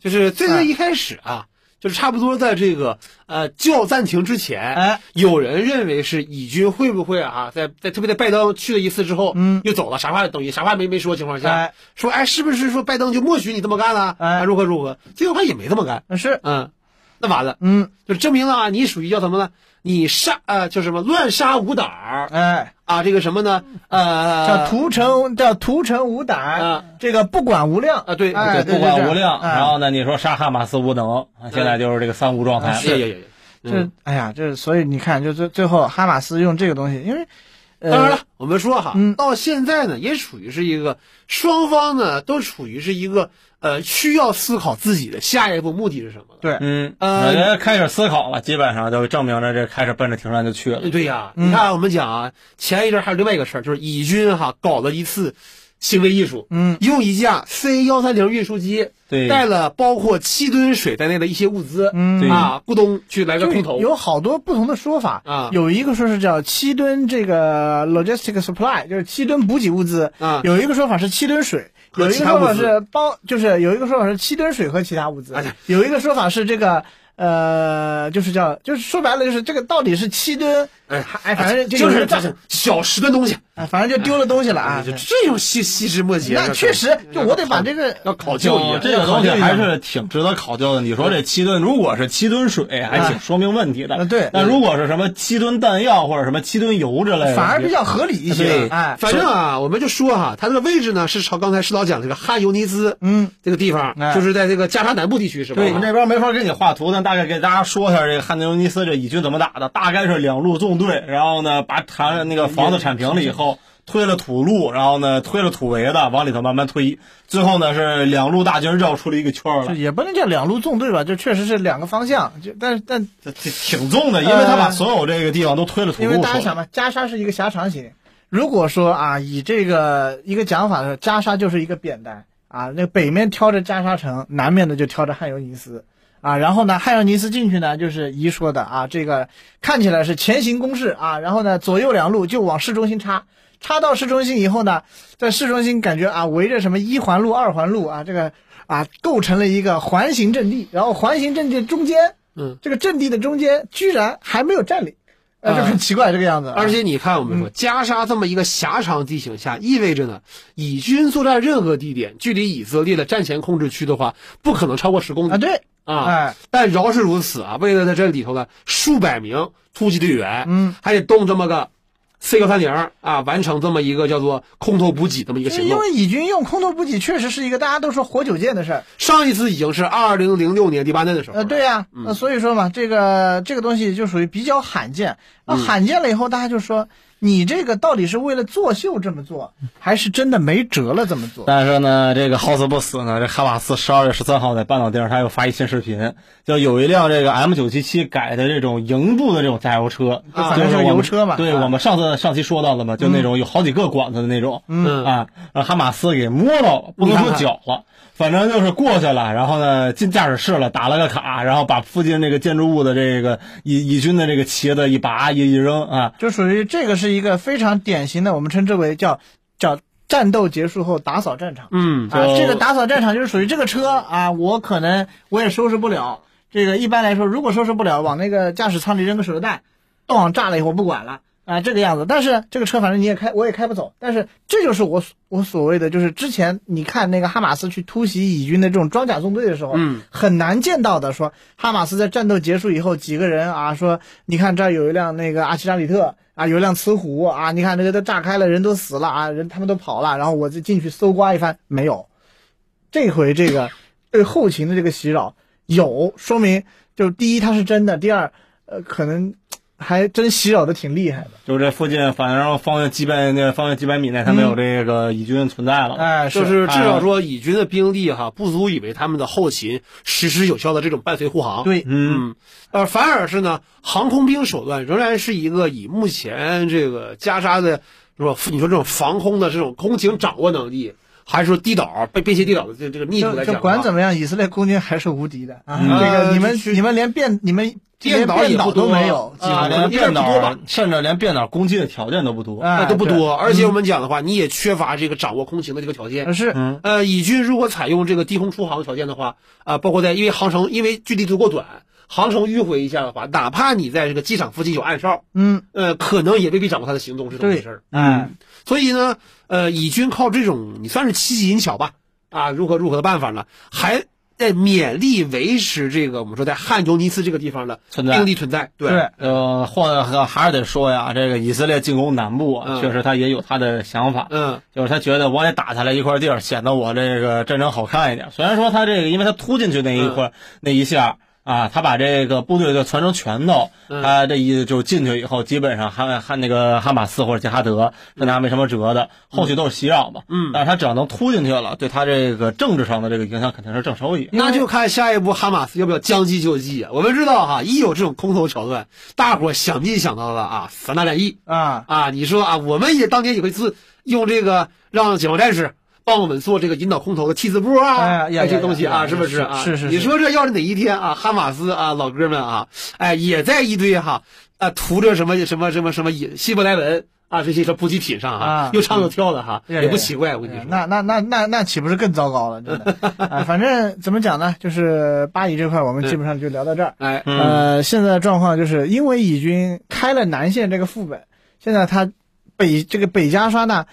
就是最最一开始啊，就是差不多在这个呃叫暂停之前，哎，有人认为是以军会不会啊，在在特别在拜登去了一次之后，嗯又走了，啥话等于啥话没没说情况下，哎说哎是不是说拜登就默许你这么干了？哎啊如何如何？最后他也没这么干，是，嗯，那完了，嗯，就证明了啊，你属于叫什么呢？你杀呃叫什么乱杀无胆儿哎，啊，这个什么呢？呃，叫屠城，叫屠城无胆，啊这个不管无量啊对不管无量。哎然后呢，你说杀哈马斯无能，啊现在就是这个三无状态。是这嗯，哎呀，这所以你看，就最最后哈马斯用这个东西，因为，呃、当然了，我们说哈，嗯到现在呢，也处于是一个双方呢都处于是一个呃需要思考自己的下一步目的是什么。了。对，嗯，呃人家开始思考了，基本上就证明着这开始奔着停战就去了。对呀，嗯。你看我们讲啊，前一阵还有另外一个事儿，就是以军哈搞了一次行为艺术，嗯，用一架 C 幺三零运输机对。带了包括七吨水在内的一些物资，嗯。啊，咕咚去来个空投，有好多不同的说法啊。有一个说是叫七吨这个 logistic supply，就是七吨补给物资啊。有一个说法是七吨水。和有一个说法是包，就是有一个说法是七吨水和其他物资有一个说法是这个呃，就是叫，就是说白了就是这个到底是七吨，哎哎，反正就就是这，小十吨东西，哎，反正就丢了东西了啊。就这种细细枝末节，那确实，就我得把这个要考究一下。这个东西还是挺值得考究的。你说这七吨，如果是七吨水，还挺说明问题的。呃对那如果是什么七吨弹药或者什么七吨油之类的，反而比较合理一些。哎，反正啊，我们就说哈，它这个位置呢是朝刚才师导讲这个汉尤尼兹嗯，这个地方，哎就是在这个加沙南部地区是吧？对，我们这边没法给你画图，但大概给大家说一下这个汉尼尤尼斯这以军怎么打的。大概是两路纵队，然后呢把产那个房子铲平了以后，推了土路，然后呢推了土围的往里头慢慢推，最后呢是两路大军绕出了一个圈儿来，也不能叫两路纵队吧，就确实是两个方向。就但是但这这 挺重的，因为他把所有这个地方都推了土因路出来。为大家想嘛，加沙是一个狭长型。如果说啊，以这个一个讲法的，加沙就是一个扁担啊，那北面挑着加沙城，南面的就挑着汉尤尼斯啊。然后呢，汉尤尼斯进去呢，就是一说的啊，这个看起来是前行攻势啊，然后呢，左右两路就往市中心插。插到市中心以后呢，在市中心感觉啊，围着什么一环路、二环路啊，这个啊构成了一个环形阵地，然后环形阵地中间，嗯，这个阵地的中间居然还没有占领，呃，就很奇怪这个样子啊。而且你看，我们说加沙这么一个狭长地形下，意味着呢，以军作战任何地点，距离以色列的战前控制区的话，不可能超过十公里啊，对，啊。哎，但饶是如此啊，为了在这里头呢，数百名突击队员，嗯，还得动这么个 C 幺三零啊，完成这么一个叫做空投补给这么一个行动。因为以军用空投补给确实是一个大家都说活久见的事儿，上一次已经是二零零六年黎巴嫩的时候。呃，对呀、呃，所以说嘛，这个这个东西就属于比较罕见。那罕见了以后，大家就说你这个到底是为了作秀这么做，还是真的没辙了这么做？但是呢，这个好死不死呢，这哈马斯十二月十三号在半岛电视台又发一新视频，就有一辆这个 M 九七七改的这种营部的这种加油车，就是油车嘛啊对我们上次上期说到了嘛，就那种有好几个管子的那种，嗯啊，让哈马斯给摸到了，不能说绞了。反正就是过去了，然后呢进驾驶室了，打了个卡，然后把附近这个建筑物的这个以以军的这个旗子一拔一一扔啊，就属于这个是一个非常典型的，我们称之为叫叫战斗结束后打扫战场。嗯，啊，这个打扫战场就是属于这个车啊，我可能我也收拾不了。这个一般来说，如果收拾不了，往那个驾驶舱里扔个手榴弹，当炸了以后不管了啊，这个样子。但是这个车反正你也开，我也开不走。但是这就是我所我所谓的，就是之前你看那个哈马斯去突袭以军的这种装甲纵队的时候，嗯，很难见到的。说哈马斯在战斗结束以后，几个人啊，说你看这儿有一辆那个阿奇扎里特啊，有一辆雌虎啊，你看这个都炸开了，人都死了啊，人他们都跑了，然后我就进去搜刮一番，没有。这回这个对后勤的这个袭扰有，说明就第一它是真的，第二呃可能还真袭扰的挺厉害的。就是这附近，反正方圆几百那方圆几百米内，他没有这个乙军存在了。哎，就是至少说乙军的兵力哈，不足以为他们的后勤实施有效的这种伴随护航。对，嗯，呃，反而是呢，航空兵手段仍然是一个以目前这个加沙的是吧？你说这种防空的这种空情掌握能力，还是说地岛被便携地岛的这这个密度来讲的话，管怎么样，以色列空军还是无敌的啊！嗯这个你们呃你们连变你们电电脑也不都没有，啊连连电脑甚至连电脑攻击的条件都不多。哎那都不多，而且我们讲的话，你也缺乏这个掌握空情的这个条件。是嗯，呃，以军如果采用这个低空出航条件的话，啊、包括在因为航程因为距离足够短，航程迂回一下的话，哪怕你在这个机场附近有暗哨，嗯，呃，可能也未必掌握他的行动是怎么回事儿。嗯，所以呢，呃，以军靠这种你算是奇技淫巧吧，啊，如何如何的办法呢？还在勉力维持这个我们说在汉尤尼斯这个地方的存在兵力存在。对，对呃，或者还是得说呀，这个以色列进攻南部啊，嗯确实他也有他的想法，嗯就是他觉得我也打下来一块地儿，显得我这个战争好看一点。虽然说他这个，因为他突进去那一块、那一下啊，他把这个部队就传成拳头，嗯他这一就进去以后，基本上哈哈那个哈马斯或者杰哈德跟他没什么辙的，后续都是袭扰嘛。嗯但是他只要能突进去了，对他这个政治上的这个影响肯定是正收益。那就看下一步哈马斯要不要将计就计啊！我们知道哈，一有这种空头桥段，大伙想必想到了啊，三大战役啊，啊。你说啊，我们也当年有一次用这个让解放战士帮我们做这个引导空投的 T 字步啊，哎呀这些东西啊，是不是啊？是是是你说这要是哪一天啊，哈马斯啊，老哥们啊，哎，也在一堆哈啊涂着什么什么什么什么引希伯来文啊这些个补给品上哈啊，又唱又跳的哈，也不奇怪。我跟你说，哎那那那那那岂不是更糟糕了？真的，啊，反正怎么讲呢？就是巴以这块，我们基本上就聊到这儿。哎，嗯呃，现在的状况就是因为以军开了南线这个副本，现在他北这个北加沙呢，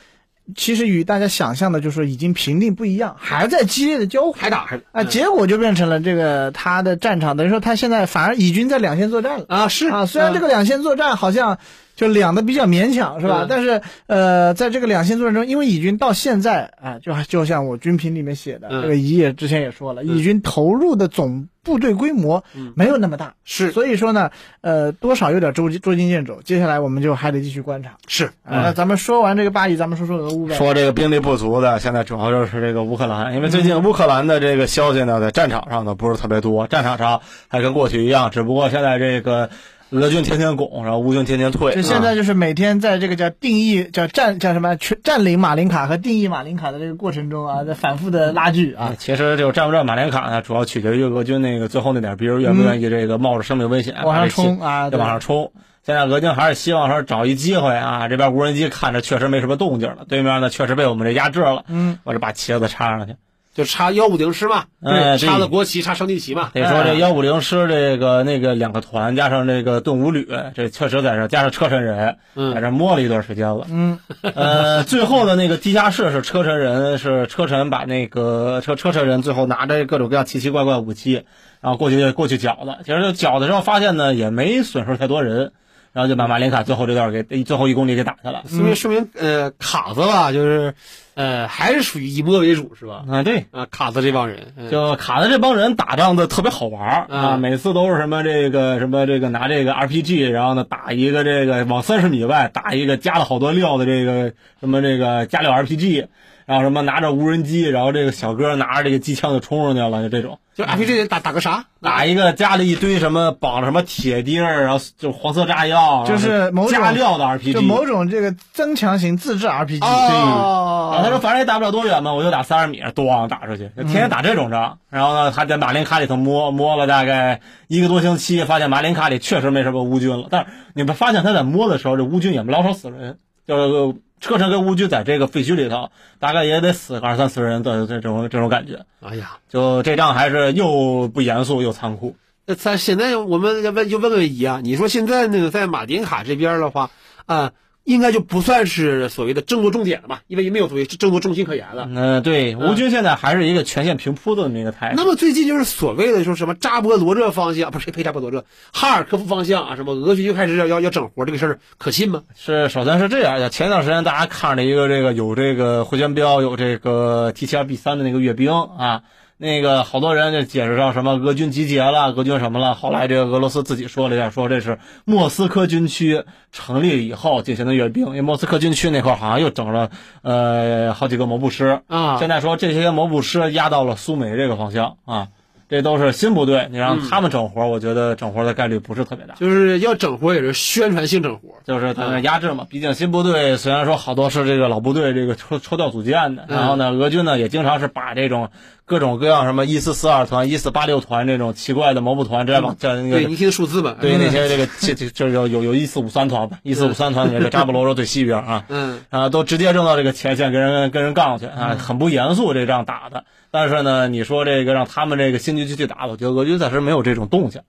其实与大家想象的就是说已经平定不一样，还在激烈的交火。还打还啊，结果就变成了这个他的战场，等于说他现在反而以军在两线作战了啊是啊。虽然这个两线作战好像就两的比较勉强是吧？嗯但是呃，在这个两线作战中，因为以军到现在啊，就就像我军评里面写的，嗯这个乙也之前也说了，以军投入的总部队规模嗯没有那么大，是所以说呢，呃，多少有点捉捉襟见肘。接下来我们就还得继续观察。是啊那咱们说完这个巴以，咱们说说俄乌呗。说这个兵力不足的，现在主要就是这个乌克兰，因为最近乌克兰的这个消息呢，在战场上呢不是特别多，战场上还跟过去一样，只不过现在这个俄军天天拱，然后乌军天天退。就现在就是每天在这个叫定义叫占叫什么全占领马林卡和定义马林卡的这个过程中啊，在反复的拉锯啊。其实就占不占马林卡呢，主要取决于俄军那个最后那点逼儿愿不愿意这个冒着生命危险往上冲啊，就往上冲。现在俄军还是希望说找一机会啊，这边无人机看着确实没什么动静了，对面呢确实被我们这压制了，嗯，我就把旗子插上去。就插幺五零师嘛，哎插了国旗，插升旗旗嘛。得说这哎幺五零师这个那个两个团加上这个顿五旅，这确实在这加上车臣人，嗯在这摸了一段时间了。嗯，呃，最后的那个地下室是车臣人，是车臣把那个车车臣人最后拿着各种各样奇奇怪怪武器，然后过去过去剿的。其实剿的时候发现呢，也没损失太多人，然后就把马林卡最后这段给最后一公里给打下来。说明说明呃卡子吧，就是呃还是属于以摸为主是吧？啊，对，啊，卡子这帮人，嗯就卡子这帮人打仗的特别好玩儿啊，嗯每次都是什么这个什么这个拿这个 RPG，然后呢打一个这个往三十米外打一个加了好多料的这个什么这个加料 RPG，然后什么拿着无人机，然后这个小哥拿着这个机枪就冲上去了，就这种就 RPG 打打个啥？打一个加了一堆什么绑着什么铁钉儿，然后就黄色炸药，就是某种加料的 RPG，就某种这个增强型自制 RPG。哦然后他说反正也打不了多远嘛，我就打三十米，咣打出去，天天打这种仗。然后呢，他在马林卡里头摸摸了大概一个多星期，发现马林卡里确实没什么乌军了。但是你们发现他在摸的时候，这乌军也没老少死人，就是车臣跟乌军在这个废墟里头，大概也得死个二三十人的这种这种感觉。哎呀，就这仗还是又不严肃又残酷。那咱现在我们要问就问问乙啊，你说现在那个在马丁卡这边的话，啊，应该就不算是所谓的争夺重点了吧，因为没有所谓争夺重心可言了。嗯，对，吴军现在还是一个全线平铺的那么一个态势。那么最近就是所谓的说什么扎波罗热方向，不是呸扎波罗热，哈尔科夫方向啊，什么俄军又开始要要要整活这个事儿，可信吗？是，首先是这样的，前段时间大家看了一个这个有这个回旋镖，有这个 T 七二 B 三的那个阅兵啊。那个好多人就解释上什么俄军集结了，俄军什么了。后来这个俄罗斯自己说了一下，说这是莫斯科军区成立以后进行的阅兵，因为莫斯科军区那块好像又整了呃好几个摩步师啊现在说这些摩步师压到了苏美这个方向啊，这都是新部队，你让他们整活，我觉得整活的概率不是特别大。就是要整活也是宣传性整活。就是他们压制嘛，毕竟新部队虽然说好多是这个老部队这个抽抽调组建的，嗯然后呢，俄军呢也经常是把这种各种各样什么一四四二团、一四八六团这种奇怪的蘑菇团，这样吧这那对，个你听数字吧。对那些这个这这这有有有一四五三团吧，一四五三团这个扎布罗热最西边啊，嗯，啊，都直接扔到这个前线跟人跟人杠去啊，很不严肃这仗打的。但是呢，你说这个让他们这个新军区去打，我觉得俄军暂时没有这种动静。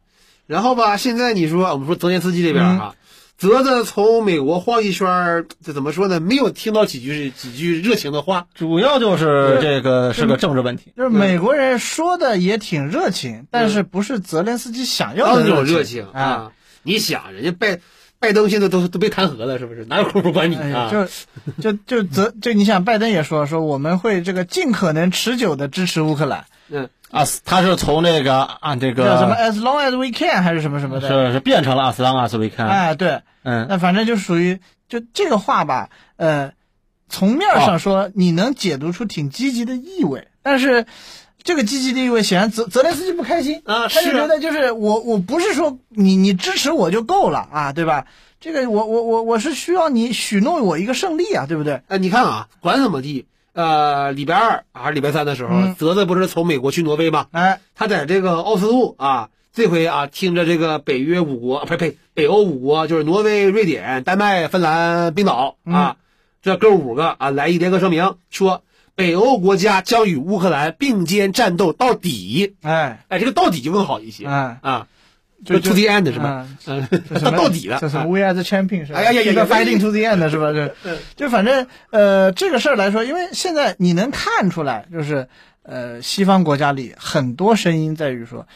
然后吧，现在你说我们说泽连斯基这边嗯哈，泽从美国晃一圈儿，这怎么说呢？没有听到几句几句热情的话。主要就是这个是个政治问题。就是美国人说的也挺热情，但是不是泽连斯基想要的那种热情情啊！你想，人家拜拜登现在都都被弹劾了，是不是？哪有功夫管你哎啊？就就就泽就你想，拜登也说说我们会这个尽可能持久的支持乌克兰，嗯，啊，他是从那个啊这个叫什么 as long as we can 还是什么什么的，是是变成了 “as long as we can”，哎对，嗯，那反正就属于就这个话吧，呃，从面上说你能解读出挺积极的意味，但是。这个积极的意味显然泽泽连斯基不开心啊他就觉得就是我我不是说你你支持我就够了啊，对吧？这个我我我我是需要你许诺我一个胜利啊，对不对？哎，你看啊，管怎么地，呃，礼拜二还是礼拜三的时候，嗯。泽子不是从美国去挪威吗？哎，他在这个奥斯陆啊，这回啊，听着这个北约五国，啊、呸呸，北欧五国，就是挪威、瑞典、丹麦、芬兰、冰岛啊，这哥五个啊，来一联合声明，说北欧国家将与乌克兰并肩战斗到底。哎，哎，这个到底就更好一些、哎。啊，就就 to the end 是吧？嗯，到 到底了。这什么啊 We are the champion 是吧？哎呀呀呀呀 fighting to the end 是吧？就嗯就反正呃这个事儿来说，因为现在你能看出来，就是呃西方国家里很多声音在于说，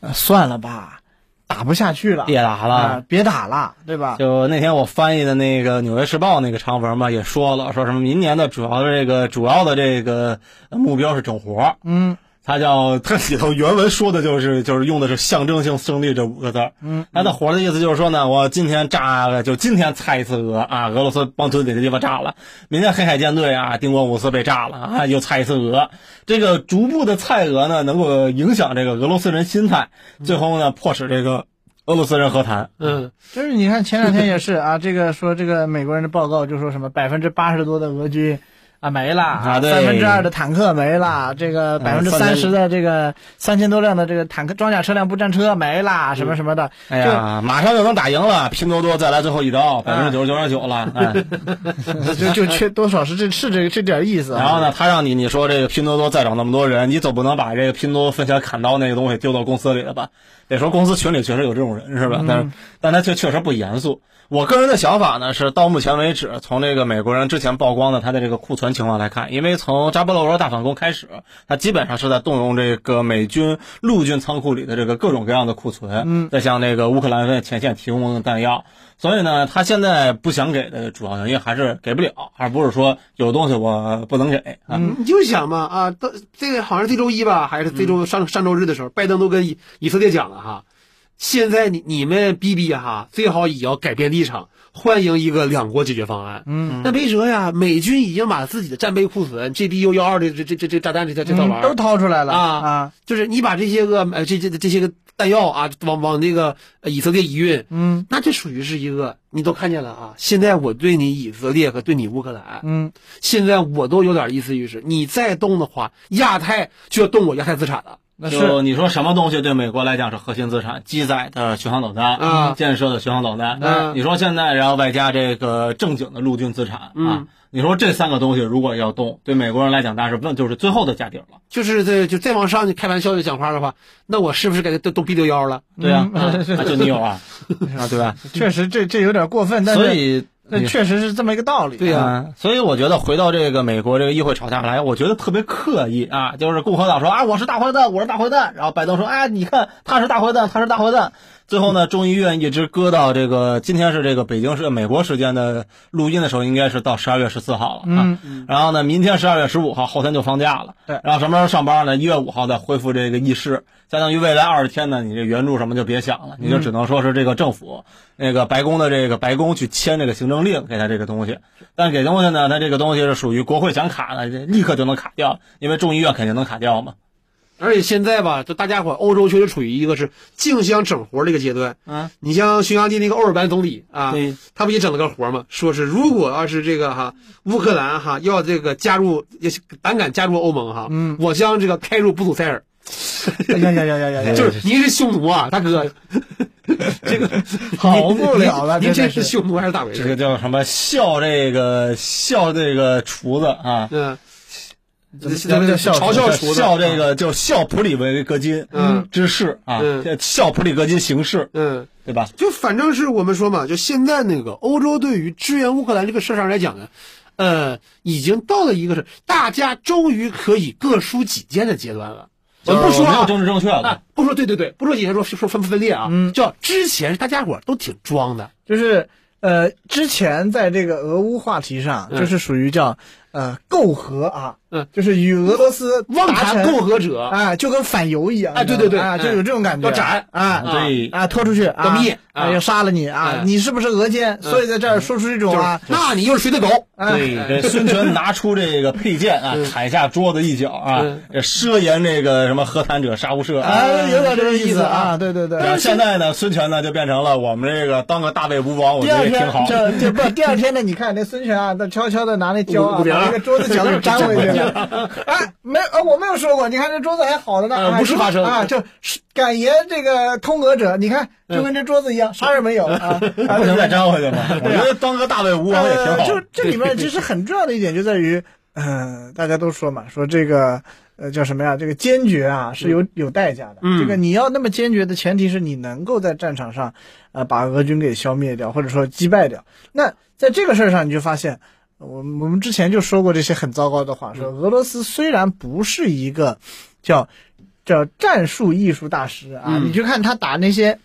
呃算了吧，打不下去了，别打了啊别打了，对吧？就那天我翻译的那个《纽约时报》那个长文嘛，也说了，说什么明年的主要的这个主要的这个目标是整活，嗯它叫他里头原文说的就是 就是用的是象征性胜利这五个字儿。嗯，他的活的意思就是说呢，我今天炸了，就今天菜一次俄啊，俄罗斯帮吞哪个地方炸了，明天黑海舰队啊，丁光五四被炸了啊，又菜一次俄。这个逐步的菜俄呢，能够影响这个俄罗斯人心态，最后呢，迫使这个俄罗斯人和谈。嗯，就是你看前两天也是啊，这个说这个美国人的报告就说什么百分之八十多的俄军。啊，没了啊对三分之二的坦克没了，这个百分之三十的这个三千多辆的这个坦克装甲车辆不战车没了，什么什么的，哎呀，马上就能打赢了，拼多多再来最后一刀，百分之九十九点九了。哎，就就缺多少是这是这这点意思啊。然后呢，他让你你说这个拼多多再找那么多人，你总不能把这个拼多多分享砍刀那个东西丢到公司里了吧？得说公司群里确实有这种人是吧？但是但他却确实不严肃。我个人的想法呢是，到目前为止，从这个美国人之前曝光的他的这个库存情况来看，因为从扎波罗热大反攻开始，他基本上是在动用这个美军陆军仓库里的这个各种各样的库存，嗯在向那个乌克兰的前线提供弹药。所以呢，他现在不想给的主要原因还是给不了，而不是说有东西我不能给啊。你就想嘛啊，到这个好像是这周一吧，还是这周上上周日的时候，拜登都跟以以色列讲了哈，现在你你们逼逼哈，最好也要改变立场，欢迎一个两国解决方案。嗯，那没辙呀，美军已经把自己的战备库存 GBU 幺二的这这这这炸弹这这这套玩意儿嗯都掏出来了啊啊，就是你把这些个呃这这这些个弹药啊，往往那个呃以色列一运，嗯那这属于是一个你都看见了啊。现在我对你以色列和对你乌克兰，嗯现在我都有点意思就是，你再动的话，亚太就要动我亚太资产了。那就你说什么东西对美国来讲是核心资产？机载的巡航导弹嗯建设的巡航导弹。嗯你说现在然后外加这个正经的陆军资产啊嗯，你说这三个东西如果要动，对美国人来讲，那是问就是最后的家底儿了。就是这就再往上，你开玩笑就讲话的话，那我是不是给他都都 B 六幺了？对呀、嗯啊，那 就你有啊，啊对吧？确实这这有点过分，但是所以那确实是这么一个道理。对呀嗯，所以我觉得回到这个美国这个议会吵架来，我觉得特别刻意啊，就是共和党说啊我是大坏蛋，我是大坏蛋，然后拜登说哎你看他是大坏蛋，他是大坏蛋。最后呢，众议院一直搁到这个今天是这个北京是美国时间的录音的时候，应该是到十二月十四号了啊。然后呢，明天十二月十五号，后天就放假了。对然后什么时候上班呢？一月五号再恢复这个议事，相当于未来二十天呢，你这援助什么就别想了，你就只能说是这个政府、那个白宫的这个白宫去签这个行政令给他这个东西。但给东西呢，他这个东西是属于国会想卡呢，立刻就能卡掉，因为众议院肯定能卡掉嘛。而且现在吧，就大家伙欧洲确实处于一个是竞相整活的一个阶段。嗯，你像匈牙利那个欧尔班总理啊，他不也整了个活吗？说是如果要是这个哈乌克兰哈要这个加入，也胆敢加入欧盟哈，嗯我将这个开入布鲁塞尔。呀呀呀呀呀呀！就是您是匈奴啊，大哥，这个好不了了您您真的是这是匈奴还是咋回事这个？叫什么笑这个笑这个厨子啊，嗯，怎么怎么叫笑嘲笑厨子，笑这个叫笑普里维格金嗯。之事啊嗯，笑普里格金行事，嗯。对吧？就反正是我们说嘛，就现在那个欧洲对于支援乌克兰这个事儿上来讲呢，呃，已经到了一个是大家终于可以各抒己见的阶段了。我们不说啊，没有政治正确了啊，，不说对对对，不说以前说说分不分裂啊，嗯。叫之前大家伙都挺装的，就是呃，之前在这个俄乌话题上，嗯。就是属于叫呃媾和啊，嗯，就是与俄罗斯妄谈共和者，啊，就跟反犹一样，哎对对对啊，就有这种感觉，要斩啊对啊，拖出去啊，要灭啊要杀了你啊，嗯你是不是俄奸？所以在这儿说出这种啊，那你又是谁的狗？哎对，这孙权拿出这个佩剑啊，砍下桌子一脚啊奢言这个什么和谈者杀无赦啊。哎，有点这个意思啊啊，对对对。然后现在呢，孙权呢就变成了我们这个当个大魏吴王，我觉得也挺好。这这不，第二天呢？你看那孙权啊，他悄悄的拿那胶啊，把那个桌子角都粘回去了。哎，没，呃，我没有说过，你看这桌子还好的呢，呃哎无事发生啊，就是敢言这个通俄者，你看就跟这桌子一样，啥事没有啊，啊不能再粘回去吗？我觉得当个大魏吴王也挺呃，好。就这里面其实很重要的一点就在于，嗯，大家都说嘛，说这个呃叫什么呀？这个坚决啊是有有代价的。嗯这个你要那么坚决的前提是你能够在战场上，呃，把俄军给消灭掉，或者说击败掉。那在这个事儿上，你就发现，我我们之前就说过这些很糟糕的话，说俄罗斯虽然不是一个叫叫战术艺术大师啊，嗯。你去看他打那些。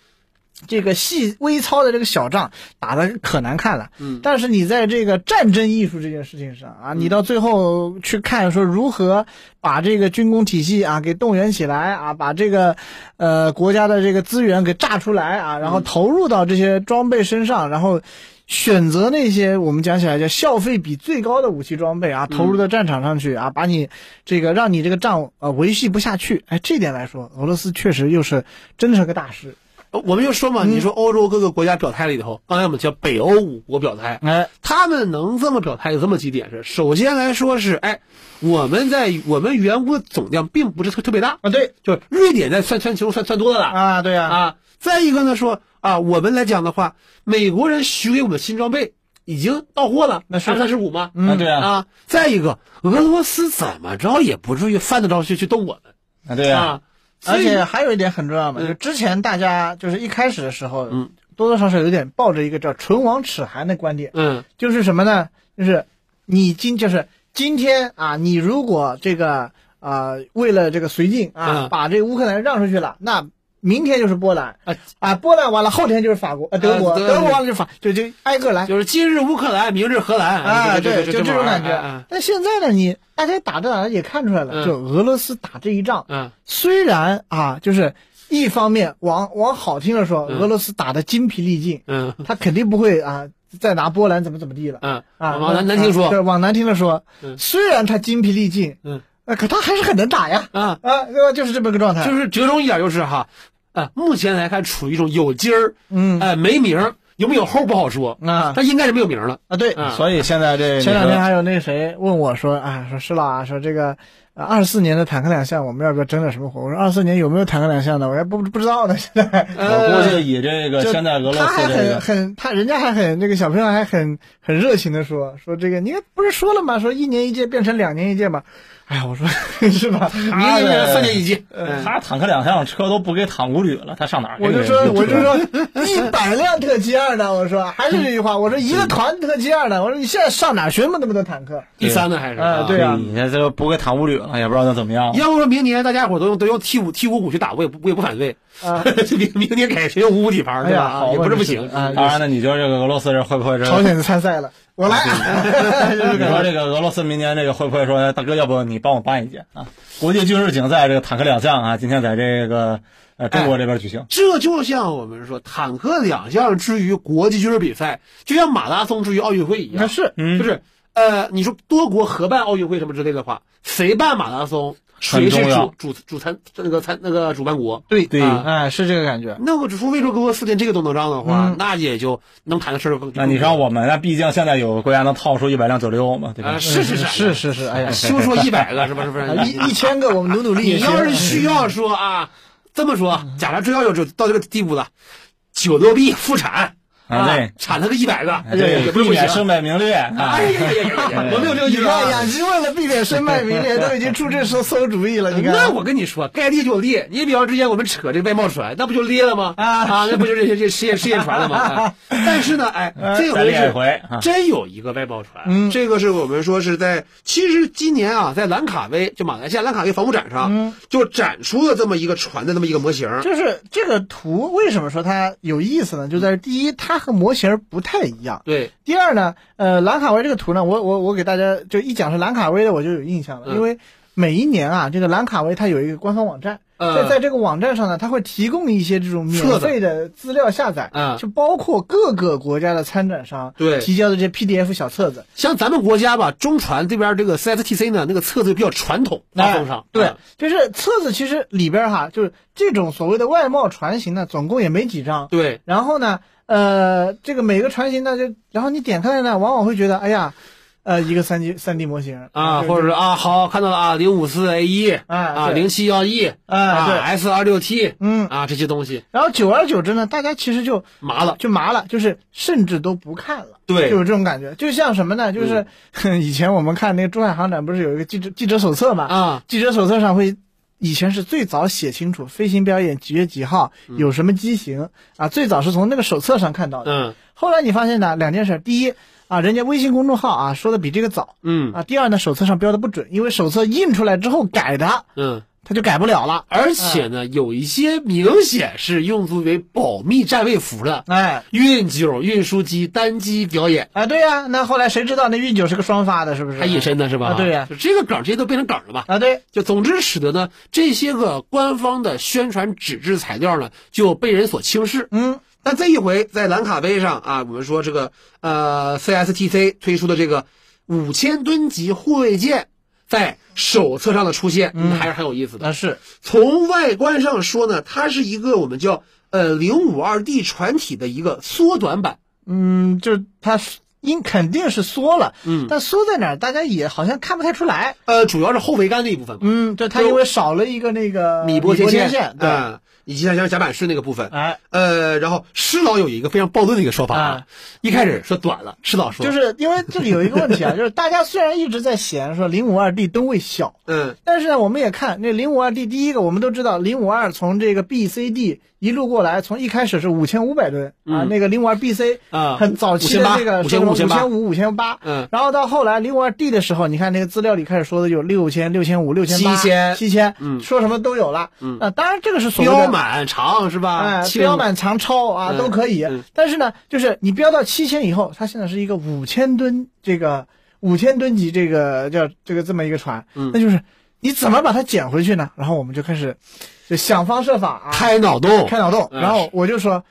这个细微操的这个小仗打的可难看了，嗯。但是你在这个战争艺术这件事情上啊，你到最后去看说如何把这个军工体系啊给动员起来啊，把这个呃国家的这个资源给炸出来啊，然后投入到这些装备身上，然后选择那些我们讲起来叫消费比最高的武器装备啊，投入到战场上去啊，把你这个让你这个仗呃维系不下去，哎，这点来说，俄罗斯确实又是真的是个大师，呃我们就说嘛，嗯。你说欧洲各个国家表态了以后，刚才我们叫北欧五国表态，哎，他们能这么表态有这么几点是：首先来说是，哎，我们在我们援乌的总量并不是特特别大，啊对。就是瑞典在算算球算算多的了啊对啊，啊。再一个呢说啊，我们来讲的话，美国人许给我们的新装备已经到货了，那是。三十五吗？啊，对啊，啊，再一个，俄罗斯怎么着也不至于犯得着去去动我们。啊对啊，啊。而且还有一点很重要嘛，嗯。就之前大家就是一开始的时候，嗯，多多少少有点抱着一个叫“唇亡齿寒”的观点，嗯。就是什么呢？就是你今就是今天啊，你如果这个啊、为了这个绥靖啊，嗯。把这个乌克兰让出去了，那明天就是波兰。啊啊，波兰完了，后天就是法国。呃德国，德国完了就法，就就挨个来。就是今日乌克兰，明日荷兰。啊，对，就这种感觉。嗯但现在呢，你大家打着打着也看出来了，嗯。就俄罗斯打这一仗，嗯。虽然啊，就是一方面往往好听的说，嗯。俄罗斯打的精疲力尽，嗯。他肯定不会啊再拿波兰怎么怎么地了。嗯。啊。往难难听说。对，往难听的说，嗯。虽然他精疲力尽，嗯，呃，可他还是很能打呀，啊，啊，对吧？就是这么个状态。就是折中一点就是哈，啊，目前来看处于一种有今儿，嗯哎，没名儿，有没有后不好说，啊他应该是没有名儿了。啊，对。啊所以现在这前两天还有那谁问我说啊，说施老啊，说这个二四年的坦克两项，我们要不要整点什么活？我说二四年有没有坦克两项呢？我还不不知道呢，现在。我估计以这个现在俄罗他还斯这个，很很，他人家还很那个小朋友还很很热情的说说这个，你看不是说了吗？说一年一届变成两年一届嘛。哎呀，我说是吧？明年三年一季，他坦克两辆车都不给坦古旅了，他上哪儿？我就说，我就说，一百辆特七二呢，我说还是这句话，我说一个团特七二呢，我说你现在上哪儿学那么那么多坦克？第三呢还是啊对啊你这这不给坦古旅了，也不知道能怎么样。要不说明年大家伙都用都用 T 五 T 五五去打，我也不我也不反对。啊，明明年改谁用五五底盘，对吧？也不是不行啊当然了，你觉得这个俄罗斯人会不会这？朝鲜参赛了，我来。你 说这个俄罗斯明年这个会不会说，大哥，要不你帮我办一届啊？国际军事竞赛这个坦克两项啊，今天在这个呃中国这边举行。这就像我们说坦克两项之于国际军事比赛，就像马拉松之于奥运会一样。那是嗯就是呃，你说多国合办奥运会什么之类的话，谁办马拉松，谁是主主主参那个参那个主办国。对对啊哎，是这个感觉。那我除非说俄罗斯连这个都能让的话，嗯那也就能谈的事儿更。那你让我们，那毕竟现在有国家能套出一百辆九六嘛，对吧啊，？是是是是是，哎呀，休说一百个是吧？是不是？一一千个我们努努力。你要是需要说啊，这么说，假如真要有就到这个地步了，九六 B 复产啊对产了个一百个，哎对，也不是不行。避免身败名裂啊哎。呀呀呀呀呀！我没有这个意你思啊。看养鸡为了避免身败名裂，都已经出这馊馊主意了。你看，那我跟你说，该裂就裂。你比方之前我们扯这外贸船，那不就裂了吗？啊啊，那不就这些这试验试验船了吗？哎 但是呢，哎，这回是！真有一个外贸船，嗯这个是我们说是在，其实今年啊，在兰卡威就马来西亚兰卡威防务展上，嗯就展出了这么一个船的这么一个模型。就是这个图为什么说它有意思呢？就在于第一，它和模型不太一样。对，第二呢，呃，兰卡威这个图呢，我我我给大家就一讲是兰卡威的，我就有印象了，嗯。因为每一年啊，这个兰卡威它有一个官方网站，嗯。在在这个网站上呢，它会提供一些这种免费的资料下载，嗯。就包括各个国家的参展商对。提交的这些 PDF 小册子，像咱们国家吧，中传这边这个 CSTC 呢，那个册子比较传统，发风上。对啊，就是册子其实里边哈，就是这种所谓的外贸船型呢，总共也没几张，对，然后呢，呃，这个每个船型呢，就然后你点开来呢，往往会觉得，哎呀，呃，一个三 D 三 D 模型啊，或者说啊，好看到了啊，零五四 A 一哎啊，对零七幺 E 哎啊对，S 二六 T 嗯，啊，这些东西然后久而久之呢，大家其实就麻了。就麻了，就是甚至都不看了。对就有这种感觉，就像什么呢？就是、以前我们看那个珠海航展，不是有一个记者记者手册嘛？啊，记者手册上会，以前是最早写清楚飞行表演几月几号有什么机型、啊，最早是从那个手册上看到的。嗯。后来你发现呢，两件事：第一啊，人家微信公众号啊说的比这个早嗯。啊；第二呢，手册上标的不准，因为手册印出来之后改的，嗯，它就改不了了。而且呢，有一些明显是用作为保密站位服的哎运九运输机单机表演，啊，对呀、那后来谁知道那运九是个双发的，是不是？还隐身的是吧？啊对呀就这个梗，这些都变成梗了嘛。啊，对，就总之使得呢，这些个官方的宣传纸质材料呢，就被人所轻视。嗯但这一回在兰卡杯上啊，我们说这个呃 CSTC 推出的这个五千吨级护卫舰，在手册上的出现，嗯还是很有意思的。但是从外观上说呢，它是一个我们叫呃零五二 D 船体的一个缩短版。嗯，就是它是应肯定是缩了，嗯但缩在哪儿，大家也好像看不太出来。呃，主要是后桅杆那一部分，嗯，对，它因为少了一个那个米波接线线，对，啊以及像像甲板式那个部分。哎，呃，然后施老有一个非常暴论的一个说法啊，一开始说短了，施老说就是因为这里有一个问题啊，就是大家虽然一直在嫌说零五二 D 吨位小，嗯但是呢，我们也看那零五二 D，第一个我们都知道，零五二从这个 BCD 一路过来，从一开始是五千五百吨啊，嗯。那个零五二 BC 啊很早期的58这个5500五千五、五千八，嗯。然后到后来零五二 D 的时候，你看那个资料里开始说的有六千、六千五、六千八、7000七千，嗯。说什么都有了，嗯。啊，当然这个是所谓的标满长是吧？哎，轻标满长超啊、嗯都可以，嗯。但是呢，就是你标到七千以后，它现在是一个五千吨这个五千吨级这个叫这个这么一个船，嗯。那就是你怎么把它捡回去呢？然后我们就开始就想方设法啊，开脑洞，开脑洞，嗯。然后我就说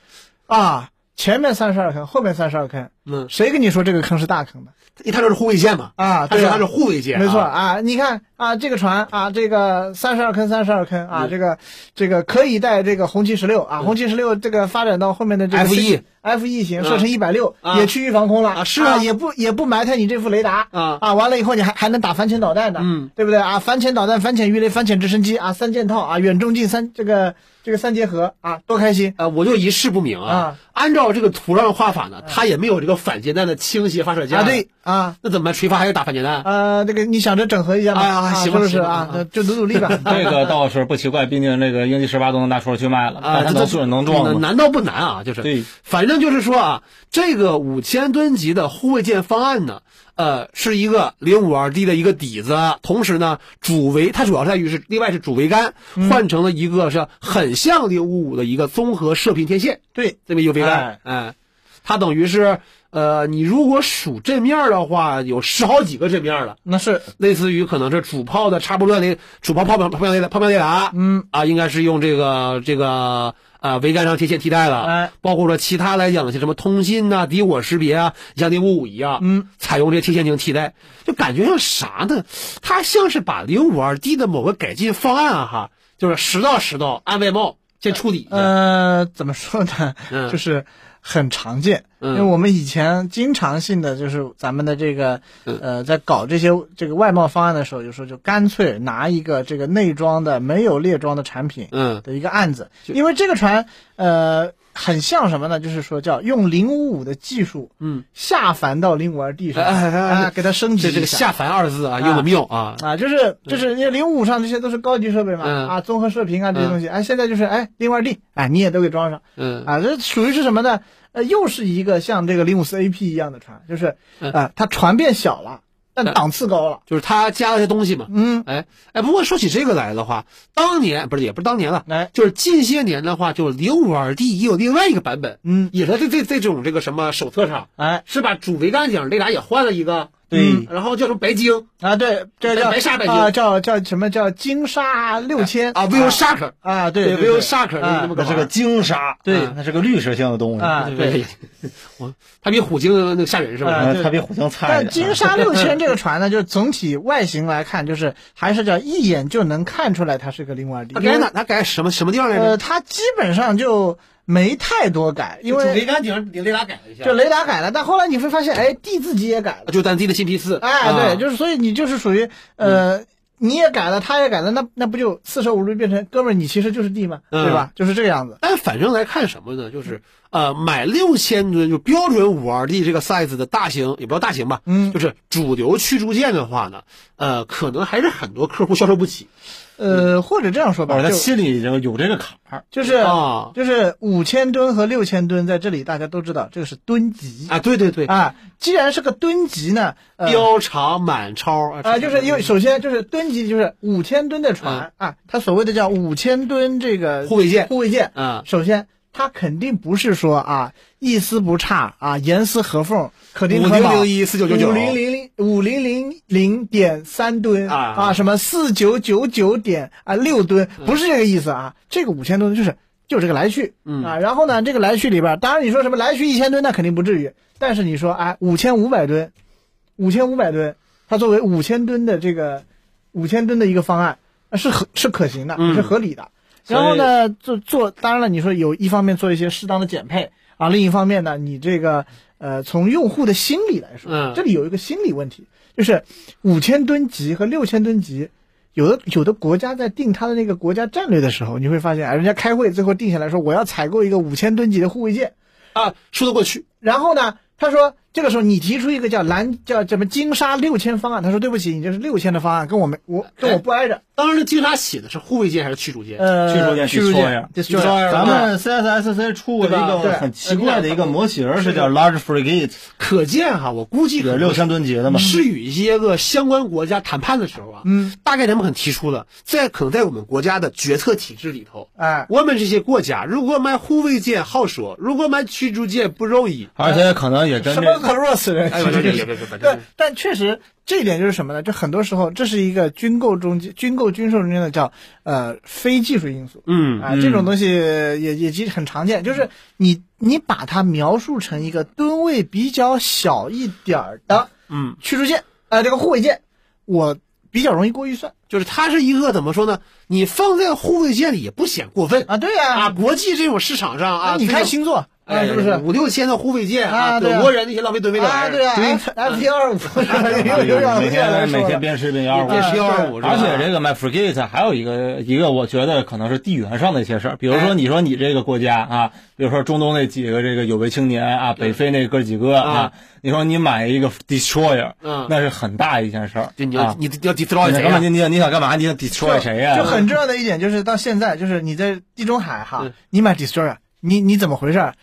啊，前面三十二坑，后面三十二坑，嗯，谁跟你说这个坑是大坑的一看就是护卫舰嘛，啊？对啊它是护卫舰啊，没错啊，你看啊，这个船啊，这个三十二坑，三十二坑啊，嗯这个这个可以带这个红旗十六啊，红旗十六这个发展到后面的这个 FE F E 型嗯射程一百六啊也区域防空了啊是啊也不也不埋汰你这副雷达啊啊，完了以后你还还能打反潜导弹的，嗯，对不对啊？反潜导弹、反潜鱼雷、反潜直升机啊，三件套啊，远中近三这个这个三结合啊，多开心呃，我就一事不明啊。啊按照这个图上的画法呢，它也没有这个反舰弹的倾斜发射架。啊！对，啊。那怎么垂发还要打反舰弹？呃，这个你想着整合一下嘛？啊啊，行不是啊啊？就就努努力吧。这个倒是不奇怪，毕竟那个鹰击十八都能拿出来去卖了，啊，能准能撞吗？难道不难啊？就是对，反正就是说啊，这个五千吨级的护卫舰方案呢，呃，是一个零五二 D 的一个底子，同时呢，主桅它主要在于是另外是主桅杆换成了一个是很像零五五的一个综合射频天线，对，这么一个桅杆，哎，它等于是呃，你如果数阵面的话，有十好几个阵面了。那是。类似于可能是主炮的插不乱雷主炮炮炮炮炮雷达炮炮雷达，嗯啊，应该是用这个这个啊桅杆上天线替代了，哎，包括说其他来讲的像什么通信呐、敌我识别啊，像零五五一样，嗯，采用这些天线进行替代，就感觉像啥呢？它像是把零五二 D 的某个改进方案啊，哈，就是拾到拾到按外贸先处理呃，怎么说呢？嗯。就是很常见，嗯。因为我们以前经常性的就是咱们的这个嗯。呃，在搞这些这个外贸方案的时候，有时候就干脆拿一个这个内装的没有列装的产品嗯。的一个案子，因为这个船呃很像什么呢？就是说叫用零五五的技术嗯，下凡到零五二 D 上，啊，给它升级这这个下下凡二字啊，用的妙啊，啊，就是就是因为零五上这些都是高级设备嘛，嗯。啊，综合射频啊这些东西，哎，现在就是哎零五二 D，哎你也都给装上。嗯。啊，这属于是什么呢？呃，又是一个像这个零五四 AP 一样的船，就是嗯。啊，它船变小了，但嗯档次高了，就是他加了些东西嘛，嗯，哎哎，不过说起这个来的话，当年不是也不是当年了，来，就是近些年的话，就零五二 D 也有另外一个版本，嗯，也是这这这种这个什么手册上哎，是把主桅杆顶那俩也换了一个，对。嗯然后叫什么白鲸？啊，对，这叫白鲨白鲸。啊，叫叫什么叫鲸鲨六千啊，Will Shark，啊，对对，Will Shark 啊。那么个那是个鲸鲨，对。那是个绿色性的动物啊对对，我它比虎鲸那个吓人是吧？它比虎鲸菜但鲸鲨六千这个船呢，就是总体外形来看，就是还是叫一眼就能看出来它是个零五二 D，它改哪？它改什么什么地方来着？呃，它基本上就没太多改，因为杆顶顶雷达改了一下，就雷达改了，但后来你会发现，哎，D 自己也改了，就咱自己的新 P 四，哎，啊对，就是所以你就是属于呃。你也改了，他也改了，那那不就四舍五入变成哥们儿，你其实就是 D 嘛，嗯对吧？就是这个样子。但反正来看什么呢？就是呃，买六千吨就标准五二 D 这个 size 的大型，也不叫大型吧，嗯就是主流驱逐舰的话呢，呃，可能还是很多客户消受不起呃，或者这样说吧，他心里已经有这个坎儿。就是啊就是五千吨和六千吨在这里大家都知道，这个是吨级啊！对对对，啊。既然是个吨级呢，呃标长满超啊，就是因为首先就是吨级就是五千吨的船啊，它所谓的叫五千吨这个护卫舰护卫舰啊首先它肯定不是说啊一丝不差啊严丝合缝可丁可卯5001 4999五零零零五零零零点三吨啊啊什么四九九九点啊六吨不是这个意思啊，这个五千吨就是。就这个来去，嗯啊，然后呢，这个来去里边，当然你说什么来去一千吨，那肯定不至于，但是你说哎五千五百吨，五千五百吨，它作为五千吨的这个五千吨的一个方案，呃是合是可行的，嗯是合理的。然后呢，做做，当然了，你说有一方面做一些适当的减配啊，另一方面呢，你这个呃，从用户的心理来说，嗯这里有一个心理问题，就是五千吨级和六千吨级。有的有的国家在定它的那个国家战略的时候，你会发现，啊，人家开会最后定下来说，我要采购一个五千吨级的护卫舰，啊，说得过去。然后呢，他说这个时候你提出一个叫蓝叫什么金沙六千方案，他说对不起，你这是六千的方案，跟我们我跟我不挨着。当时金沙写的是护卫舰还是驱逐舰？呃，驱逐舰驱逐舰咱们 CSSC 出过一个很奇怪的一个模型，是叫 Large Frigate，可见哈，我估计六千吨级的嘛。是与一些个相关国家谈判的时候啊，嗯，大概他们可能提出了，在可能在我们国家的决策体制里头，哎，我们这些国家如果买护卫舰好说，如果买驱逐舰不容易。而且可能也跟什么这可弱死人？哎，别别别别别别对，但确实这一点就是什么呢？就很多时候这是一个军购中间、军购军售中间的叫呃非技术因素。嗯啊，这种东西也也其实很常见，就是你你把它描述成一个吨位比较小一点儿的嗯，驱逐舰，呃，这个护卫舰，我比较容易过预算就是它是一个怎么说呢？你放在护卫舰里也不显过分啊。对呀、啊。国际这种市场上啊，你看星座，啊是不是五六千的护卫舰啊德国人那些浪费吨位的啊，玩意儿对啊，F 幺二五 每天每。天边吃边幺五，边吃幺二五，而且这个 My Frigate 还有一个一个，我觉得可能是地缘上的一些事儿，比如说你说你这个国家啊，比如说中东那几个这个有为青年啊，北非那哥几个啊，你说你买一个 Destroyer，嗯那是很大一件事儿。就你要啊你要 destroy 谁呀你干嘛？？你想干嘛？你想 destroy 谁呀？就很重要的一点就是到现在，就是你在地中海哈嗯，你买 destroyer，你你怎么回事？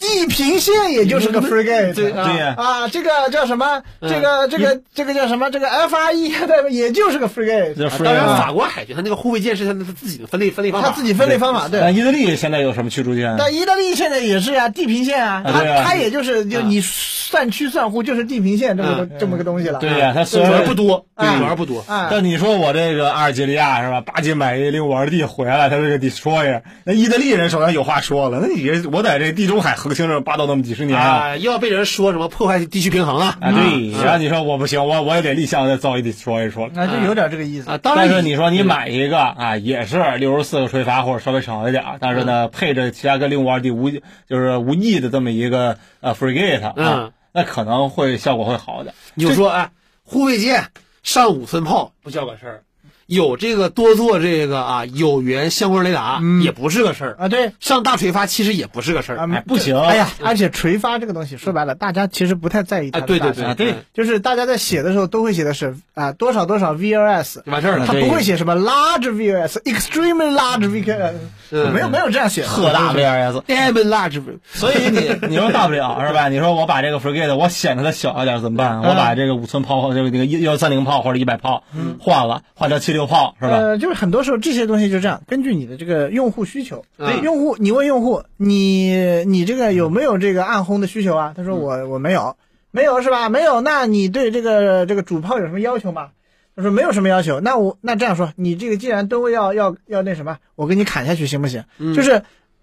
地平线也就是个 frigate，对啊对呀啊，这个叫什么？嗯这个这个这个叫什么？这个 FRE 对吧？也就是个 frigate，当然，法国海军它那个护卫舰是它他自己的分类分类方法，他自己分类方法对。但意大利现在有什么驱逐舰？但意大利现在也是啊，地平线啊，它它也就是就啊你算区算户就是地平线这么这么个东西了。对呀，它虽主然不多，哎主要不多。哎，但你说我这个阿尔及利亚是吧？巴金买一零五二 D 回来，他这个 destroyer，那意大利人手上有话说了，那你我在这地中海横行着霸道那么几十年啊！啊，又要被人说什么破坏地区平衡了啊，对，然后你说我不行，我我也得立项再造一 destroyer 出来。那就有点这个意思啊？当然，但是你说你买一个啊，也是六十四个吹阀或者稍微少一点，但是呢，配着其他个零五二 D 无就是无翼的这么一个呃 frigate 啊嗯，那可能会效果会好点。你就说哎，护卫舰上五寸炮不叫个事儿，有这个多做这个啊有源相关雷达嗯。也不是个事儿，啊，对。上大垂发其实也不是个事儿。不行。哎呀，而且垂发这个东西说白了，大家其实不太在意它哎，的对对对对。就是大家在写的时候都会写的是啊多少多少 VLS，就完事儿了他。不会写什么 large VLS，extremely large VLS，嗯没有没有这样写的，特大 VRS，Diamond large，所以你你说大不了是吧？你说我把这个 frigate 我显得它小一点怎么办？我把这个五寸炮这个那个幺三零炮或者一百炮换了，换成七六炮是吧？呃，就是很多时候这些东西就这样，根据你的这个用户需求，对用户你问用户，你你这个有没有这个暗轰的需求啊？他说我我没有，没有是吧？没有，那你对这个这个主炮有什么要求吗？他说没有什么要求，那我那这样说，你这个既然吨位要要要那什么，我给你砍下去行不行？就是，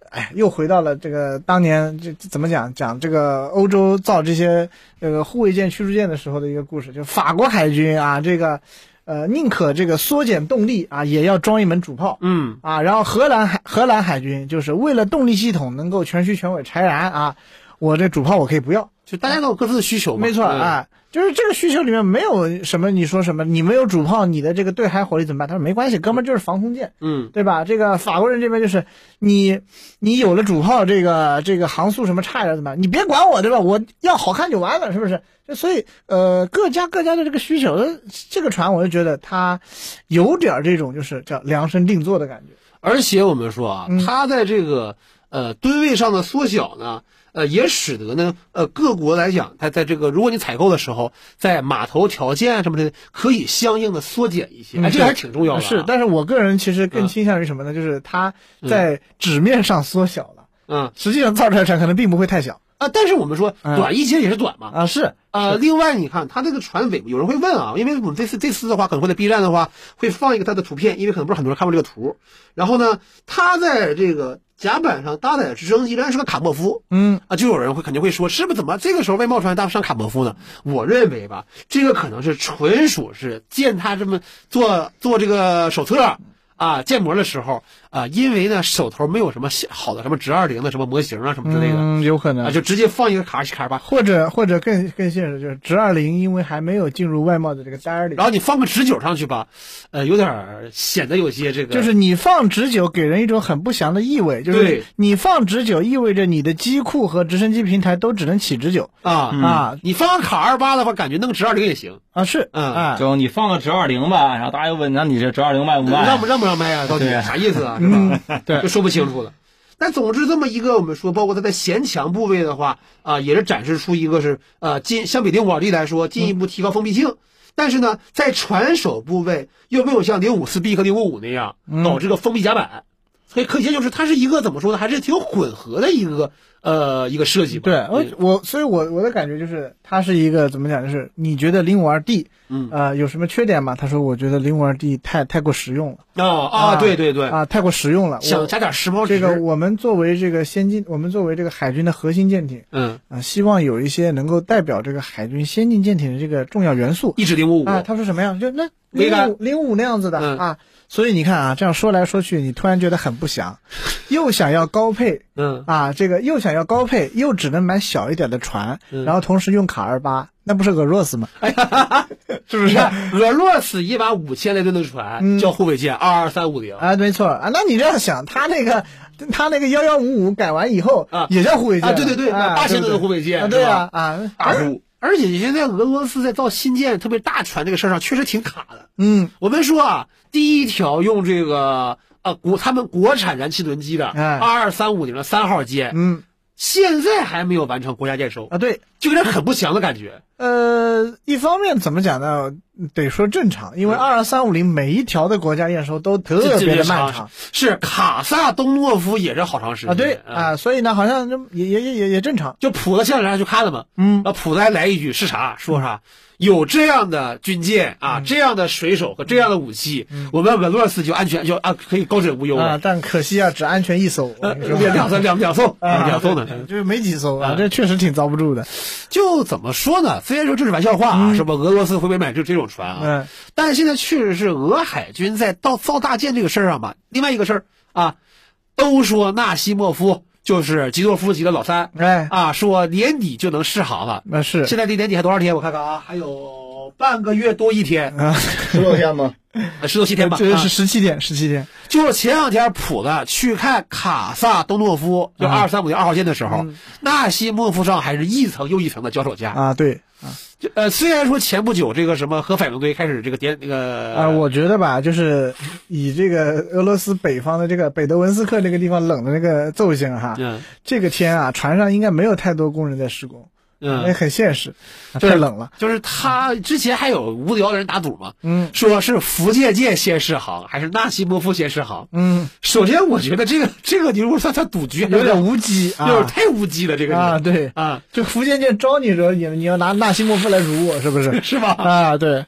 哎，又回到了这个当年这这怎么讲讲这个欧洲造这些这个护卫舰、驱逐舰的时候的一个故事，就法国海军啊，这个呃宁可这个缩减动力啊，也要装一门主炮。嗯，啊，然后荷兰海荷兰海军就是为了动力系统能够全虚全尾柴燃啊，我这主炮我可以不要，就大家都有各自的需求嘛。没错，嗯哎，就是这个需求里面没有什么你说什么，你没有主炮，你的这个对海火力怎么办？他说没关系，哥们儿就是防空舰，嗯，对吧？这个法国人这边就是你你有了主炮，这个这个航速什么差一点怎么办？你别管我，对吧？我要好看就完了，是不是？就所以呃，各家各家的这个需求，这个船我就觉得它有点儿这种就是叫量身定做的感觉。而且我们说啊嗯，它在这个呃吨位上的缩小呢，呃，也使得呢，呃，各国来讲，它在这个如果你采购的时候，在码头条件啊什么的，可以相应的缩减一些，嗯哎，这个还是挺重要的啊。是，但是我个人其实更嗯倾向于什么呢？就是它在纸面上缩小了，嗯实际上造出来的船可能并不会太小啊，但是我们说嗯短一些也是短嘛。啊。是啊，另外你看它这个船尾，有人会问啊，因为我们这次这次的话，可能会在 B 站的话会放一个它的图片，因为可能不是很多人看过这个图。然后呢，它在这个甲板上搭载的直升机仍然是个卡莫夫，嗯啊，就有人会肯定会说，是不是怎么这个时候外贸船搭上卡莫夫呢？我认为吧，这个可能是纯属是见他这么做做这个手册啊建模的时候啊，因为呢手头没有什么好的什么直二零的什么模型啊什么之类的、嗯，有可能啊，就直接放一个卡西卡吧。或者或者更更现实，就是直二零，因为还没有进入外贸的这个单里然，后你放个直九上去吧，呃，有点儿显得有些这个，就是你放直九给人一种很不祥的意味，就是你放直九意味着你的机库和直升机平台都只能起直九啊、啊你放个卡二八的话，感觉弄个直二零也行，啊是嗯啊就你放个直二零吧，然后大家又问，那你这直二零卖不卖？让不让不让卖啊？到底啥意思啊？是吧？对就说不清楚了。但总之，这么一个我们说，包括它在弦墙部位的话，啊、也是展示出一个是呃进相比零五二 D 来说，进一步提高封闭性。但是呢，在传手部位又没有像零五四 B 和零五五那样搞这个封闭甲板，所以可见就是它是一个怎么说呢，还是挺混合的一个呃一个设计吧。对，我我所以我我的感觉就是它是一个怎么讲，就是你觉得零五二 D 嗯呃，有什么缺点吗？他说，我觉得零五二 D 太太过实用了哦啊，对对对，啊，太过实用了。我想加点时髦值。这个我们作为这个先进，我们作为这个海军的核心舰艇嗯，啊，希望有一些能够代表这个海军先进舰艇的这个重要元素一指零五五啊。他说什么呀？就那零五零五那样子的、嗯啊。所以你看啊，这样说来说去，你突然觉得很不祥，又想要高配嗯啊，这个又想要高配，又只能买小一点的船，嗯然后同时用卡二八，那不是俄罗斯吗？是不是？俄罗斯一把五千来吨的船嗯叫护卫舰二二三五零，啊，没错啊。那你这样想，他那个他那个幺幺五五改完以后啊也叫护卫舰啊对对对啊八千吨的护卫舰啊，对啊啊，大户。而且现在俄罗斯在造新舰，特别大船这个事儿上，确实挺卡的。嗯我们说啊，第一条用这个呃国他们国产燃气轮机的哎二二三五零的三号舰，嗯现在还没有完成国家验收，啊对。就有点很不祥的感觉。呃，一方面怎么讲呢？得说正常，因为嗯二二三五零每一条的国家验收都特别的漫长是卡萨东诺夫也是好长时间啊，对嗯啊，所以呢，好像就也也也也也正常。就普子前两天还去看了嘛，嗯啊，普子还来一句是啥？说啥？有这样的军舰嗯啊，这样的水手和这样的武器，我们俄罗斯就安全就啊可以高枕无忧啊，了。但可惜啊，只安全一艘，两两艘两两艘啊，两艘呢，就是没几艘啊，啊这确实挺遭不住的。就怎么说呢？虽然说这是玩笑话啊，是吧？俄罗斯会不会买这这种船啊？嗯但是现在确实是俄海军在造造大舰这个事儿上吧。另外一个事儿啊，都说纳西莫夫就是吉多夫级的老三哎，啊，说年底就能试航了。那是现在离年底还多少天？我看看啊，还有半个月多一天，啊，十六天吗？呃十六七天吧。啊这是十七天，十七天。就是前两天普子去看卡萨东诺夫，就啊二三五零二号线的时候，嗯纳西莫夫上还是一层又一层的脚手架。啊，对呃，虽然说前不久这个什么核反应堆开始这个点那个啊，我觉得吧，就是以这个俄罗斯北方的这个北德文斯克那个地方冷的那个奏性哈，嗯。这个天啊，船上应该没有太多工人在施工，也嗯，很现实，太冷了。就是他之前还有无聊的人打赌嘛，嗯。说是福建舰先试航还是纳西莫夫先试航。嗯，首先，我觉得这个这个你如果算他赌局，有点无稽啊，有点太无稽了，这个啊，对，啊，就福建舰招你惹你了，你要拿纳西莫夫来辱我，是不是？是吧？啊，对，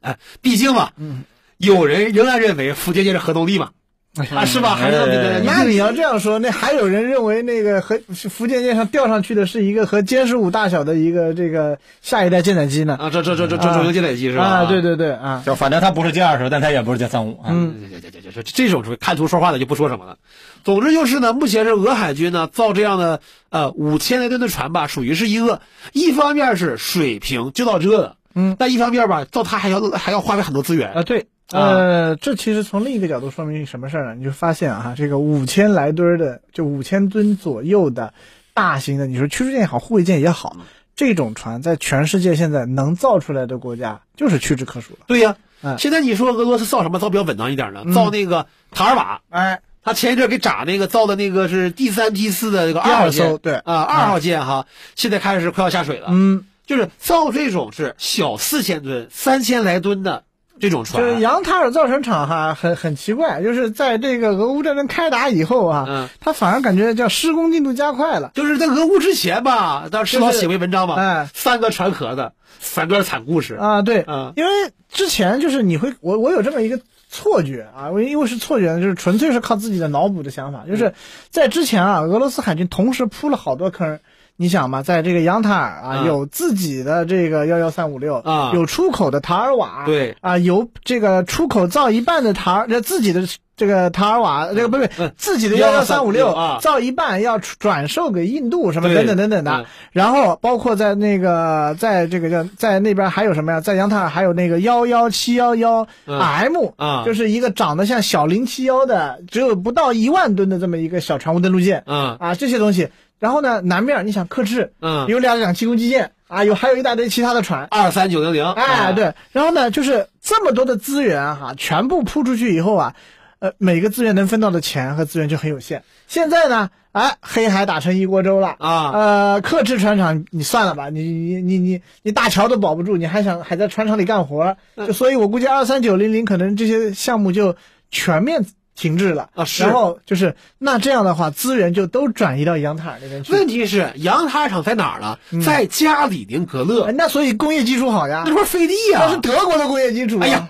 哎，毕竟嘛，嗯。有人仍然认为福建舰是核动力嘛，啊，是吧？还是那个哎那你要这样说，那还有人认为那个和是福建舰上吊上去的是一个和歼十五大小的一个这个下一代舰载机呢？啊，这这这这这中型舰载机是吧？啊，对对对啊，就反正它不是歼二十，但它也不是歼三五啊。嗯这这这这这这种看图说话的就不说什么了。总之就是呢，目前是俄海军呢造这样的呃五千来吨的船吧，属于是一个一方面是水平就到这了，嗯，但一方面吧，造它还要还要花费很多资源啊，对，呃，这其实从另一个角度说明什么事儿呢？你就发现啊，这个五千来吨的，就五千吨左右的大型的，你说驱逐舰也好，护卫舰也好，这种船在全世界现在能造出来的国家就是屈指可数了。对呀、嗯现在你说俄罗斯造什么造比较稳当一点呢？造那个塔尔瓦，哎，他前一阵给炸那个造的那个是第三批次的那个二二号舰，对。啊，二号舰哈，现在开始快要下水了。嗯，就是造这种是小四千吨、三千来吨的这种船，就是扬塔尔造船厂哈，很很奇怪，就是在这个俄乌战争开打以后啊，嗯。它反而感觉叫施工进度加快了。就是在俄乌之前吧，当时老就是写过文章嘛，哎。三个船壳子三个惨故事，啊，对，嗯。因为之前就是你会，我我有这么一个错觉啊，我因为是错觉，就是纯粹是靠自己的脑补的想法，嗯就是在之前啊，俄罗斯海军同时铺了好多坑儿。你想嘛，在这个扬塔尔啊，嗯。有自己的这个幺幺三五六啊。有出口的塔尔瓦，对。啊，有这个出口造一半的塔尔，呃自己的这个塔尔瓦，这个不是嗯。自己的幺幺三五六啊。造一半要转售给印度什么等等等等的嗯，然后包括在那个在这个叫在那边还有什么呀？在扬塔尔还有那个幺幺七幺幺嗯。M 啊就是一个长得像小零七幺的，只有不到一万吨的这么一个小船坞登陆舰嗯。啊，这些东西。然后呢，南面你想克制，嗯，有两两栖攻击舰啊，有还有一大堆其他的船，二三九零零，哎，啊，对，然后呢，就是这么多的资源哈、全部铺出去以后啊，呃，每个资源能分到的钱和资源就很有限。现在呢，哎，黑海打成一锅粥了啊。呃，克制船厂你算了吧，你你你你你大桥都保不住，你还想还在船厂里干活，就所以我估计二三九零零可能这些项目就全面停滞了啊是然后就是那这样的话，资源就都转移到杨塔尔那边去。问题是杨塔尔厂在哪儿了？在加里宁格勒哎，那所以工业基础好呀那，块飞地呀那是。德国的工业基础啊。哎呀，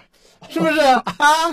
是不是啊？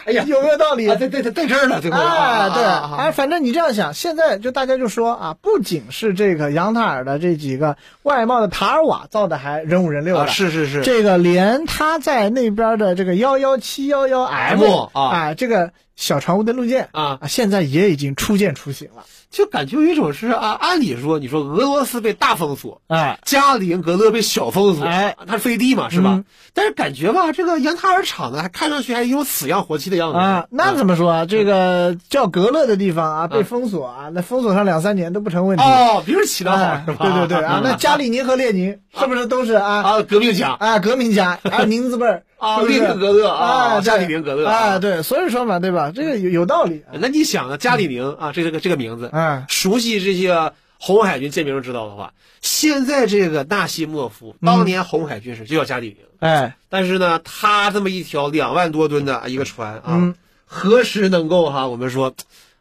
哎呀有没有道理？啊，在在在在这儿呢，对吧？哎，对，啊哎，反正你这样想，现在就大家就说啊，不仅是这个杨塔尔的这几个外贸的塔尔瓦造的还人五人六的，啊，是是是，这个连他在那边的这个幺幺七幺幺 M 啊啊，这个小船坞的路线啊，现在也已经初见雏形了。就感觉有一种是啊，按理说，你说俄罗斯被大封锁，哎，加里宁格勒被小封锁，哎，它是飞地嘛，是吧？嗯但是感觉吧，这个杨塔尔厂呢，还看上去还有死样活气的样子啊，那怎么？说啊？这个叫格勒的地方啊，被封锁啊，那封锁上两三年都不成问题。哦，名儿起得好哎，是吧？对对对啊，那加里宁和列宁是不是都是啊啊，革命家啊革命家啊 宁字辈儿啊，是不是列宁格勒啊加里宁格勒啊，。对，所以说嘛，对吧？这个有有道理。那你想啊，加里宁啊，这个这个名字，嗯熟悉这些红海军舰名知道的话，现在这个纳西莫夫当年红海军师就叫加里宁，哎，但是呢，他这么一条两万多吨的一个船啊，嗯何时能够哈、我们说，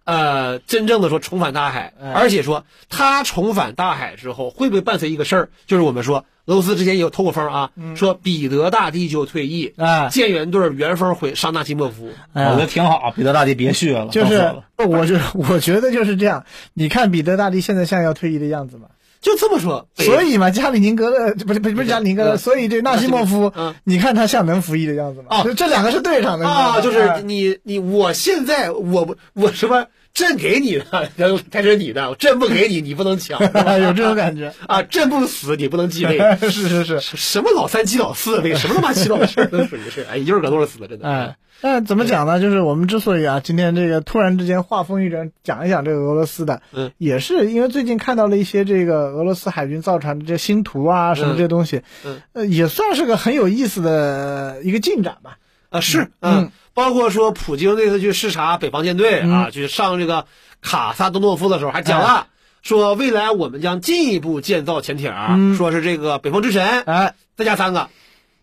呃，真正的说重返大海，哎而且说他重返大海之后，会不会伴随一个事儿？就是我们说俄罗斯之前也有透过风啊，说彼得大帝就退役，嗯哎舰员队原封回上纳西莫夫，哎我觉得挺好，彼得大帝别续了，就是我觉我觉得就是这样。你看彼得大帝现在像要退役的样子吗，就这么说。所以嘛，加里宁格勒不是不是不是加里宁格勒，嗯所以这纳西莫夫嗯，你看他像能服役的样子吗？啊就这两个是对上的啊，就是哎你你我现在我不我什么朕给你的，然后才是你的，朕不给你，你不能抢，有这种感觉。啊，朕不死你不能继位。是是是，什么老三击老四，为什么他妈击老的事儿都属于是，哎，一会儿可都是死的，真的。哎，但怎么讲呢？就是我们之所以啊，今天这个突然之间话锋一转，讲一讲这个俄罗斯的，嗯，也是因为最近看到了一些这个俄罗斯海军造船的这些新图啊，什么这些东西，嗯，呃，也算是个很有意思的一个进展吧。啊，是，嗯嗯，包括说普京那次去视察北方舰队嗯。啊，去上这个卡萨多诺夫的时候，还讲了。说未来我们将进一步建造潜艇，嗯。说是这个北方之神，哎，再加三个，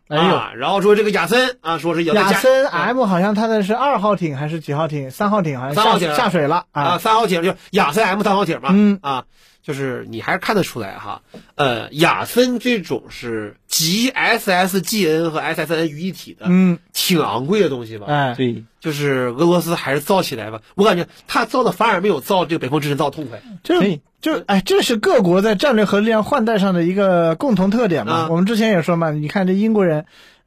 哎呦，啊，然后说这个亚森啊，说是也再加亚森啊。M 好像他的是二号艇还是几号艇？三号艇好像下三号艇。下水了啊，啊。三号艇就亚森 M 三号艇嘛，嗯。啊，就是你还是看得出来哈，呃，雅森这种是集 SSGN 和 SSN 于一体的，嗯，挺昂贵的东西吧？哎，对，就是俄罗斯还是造起来吧，我感觉他造的反而没有造这个北风之神造痛快。就对就哎，这是各国在战略核力量换代上的一个共同特点嘛。嗯我们之前也说嘛，你看这英国人。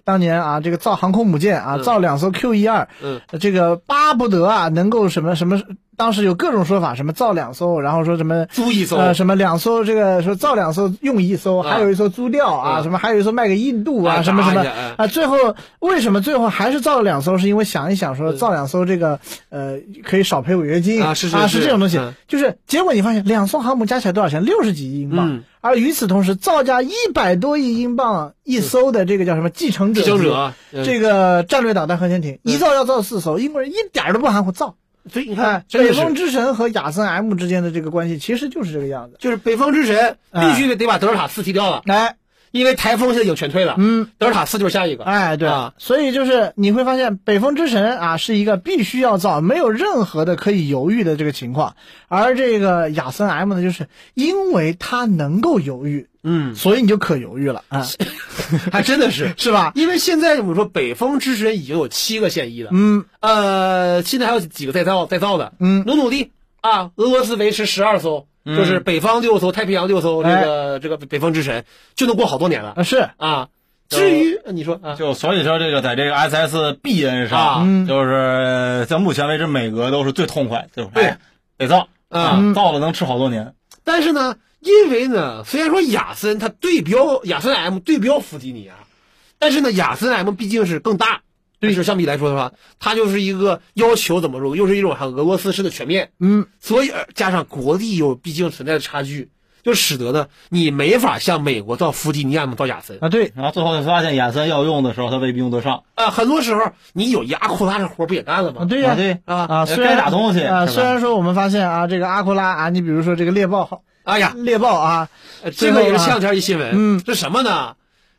当年啊，这个造航空母舰啊，嗯。造两艘 Q 一二，嗯，这个巴不得啊，能够什么什么，当时有各种说法，什么造两艘，然后说什么租一艘，呃，什么两艘这个说造两艘用一艘，啊。还有一艘租掉啊，嗯。什么还有一艘卖给印度啊，啊什么什么啊，最后为什么最后还是造了两艘？是因为想一想说造两艘这个呃可以少赔违约金啊是是啊是。这种东西。嗯，就是结果你发现两艘航母加起来多少钱？六十几亿英镑。嗯，而与此同时造价一百多亿英镑一艘的这个叫什么继承者继承者，嗯这个战略导弹核潜艇，一造要造四艘，英国人一点都不含糊造。所以你哎看，，北。风之神和亚森 M 之间的这个关系其实就是这个样子。就是北风之神哎必须得得把德尔塔四踢掉了，哎，因为台风现在已经全退了，嗯，德尔塔四就是下一个。哎，对，啊。所以就是你会发现，北风之神啊是一个必须要造，没有任何的可以犹豫的这个情况，而这个亚森 M 呢，就是因为它能够犹豫，嗯，所以你就可犹豫了啊，还真的是，是吧？因为现在我们说北风之神已经有七个现役了，嗯。呃，现在还有几个在造在造的，嗯。努努力啊，俄罗斯维持十二艘，嗯。就是北方六艘，太平洋六艘，这个这个北风之神就能过好多年了。啊是，啊。至于你说啊，就所以说这个在这个 SSBN 啊上，嗯。就是在目前为止美俄都是最痛快，就是对。哎得造。啊。嗯造了能吃好多年。但是呢，因为呢，虽然说亚森它对标亚森 M 对标弗吉尼亚，但是呢，亚森 M 毕竟是更大，对，手相比来说的话，它就是一个要求怎么说，又是一种很俄罗斯式的全面，嗯所以呃加上国力又毕竟存在的差距，就使得呢，你没法像美国造弗吉尼亚造亚森啊对，然后最后就发现亚森要用的时候，他未必用得上。啊，很多时候你有一阿库拉这活不也干了吗？啊对呀、啊对啊啊，该虽然打东西啊，虽然说我们发现啊，这个阿库拉啊，你比如说这个猎豹号哎呀，猎豹啊，呃这个也是前两天一新闻，嗯这什么呢？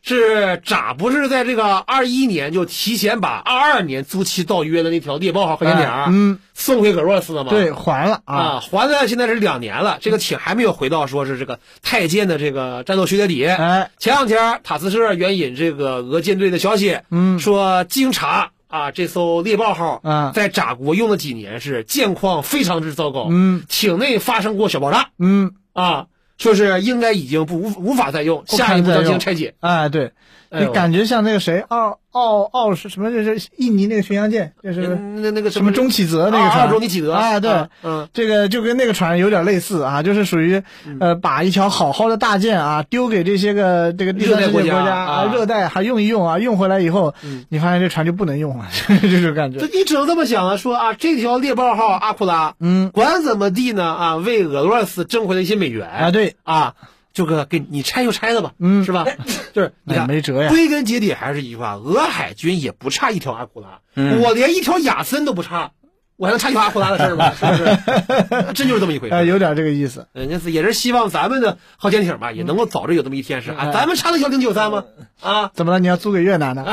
是咋不是在这个二一年就提前把二二年租期到约的那条猎豹号核潜艇、哎嗯，送回俄罗斯了吗？对，还了啊，啊，还了现在是两年了，这个艇还没有回到说是这个太监的这个战斗序列里。哎，前两天塔斯社援引这个俄舰队的消息，嗯。说经查啊，这艘猎豹号啊。在扎国用了几年是舰况非常之糟糕，嗯。艇内发生过小爆炸。嗯，啊，说是应该已经不无无法再用，下一步将进行拆解。哎，对，你感觉像那个谁，奥奥奥是什么？就是印尼那个巡洋舰，就是嗯那那个什么中启泽那个啊船，中尼启泽啊，对。啊嗯这个就跟那个船有点类似啊，就是属于，呃，把一条好好的大舰啊丢给这些个这个第三世界国热带国家啊，啊热带还用一用啊，用回来以后，嗯你发现这船就不能用了，这种感这觉。你只能这么想啊，说啊，这条猎豹号阿库拉，嗯管怎么地呢啊，为俄罗斯挣回了一些美元啊，对，啊，就个给你拆就拆了吧，嗯是吧？就是你看，没辙呀。归根结底还是一句话，俄海军也不差一条阿库拉，嗯我连一条亚森都不差，我还能差一条阿库拉的事儿吗？是不是？真就是这么一回事。哎，有点这个意思。人家是也是希望咱们的核潜艇吧，也能够早日有这么一天是啊，咱们差的幺零九三吗？啊，怎么了？你要租给越南呢？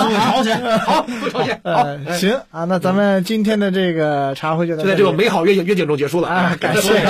租给朝鲜，好，租朝鲜，好，呃，行啊，那咱们今天的这个茶会就在这个美好愿景愿景中结束了啊，感谢艇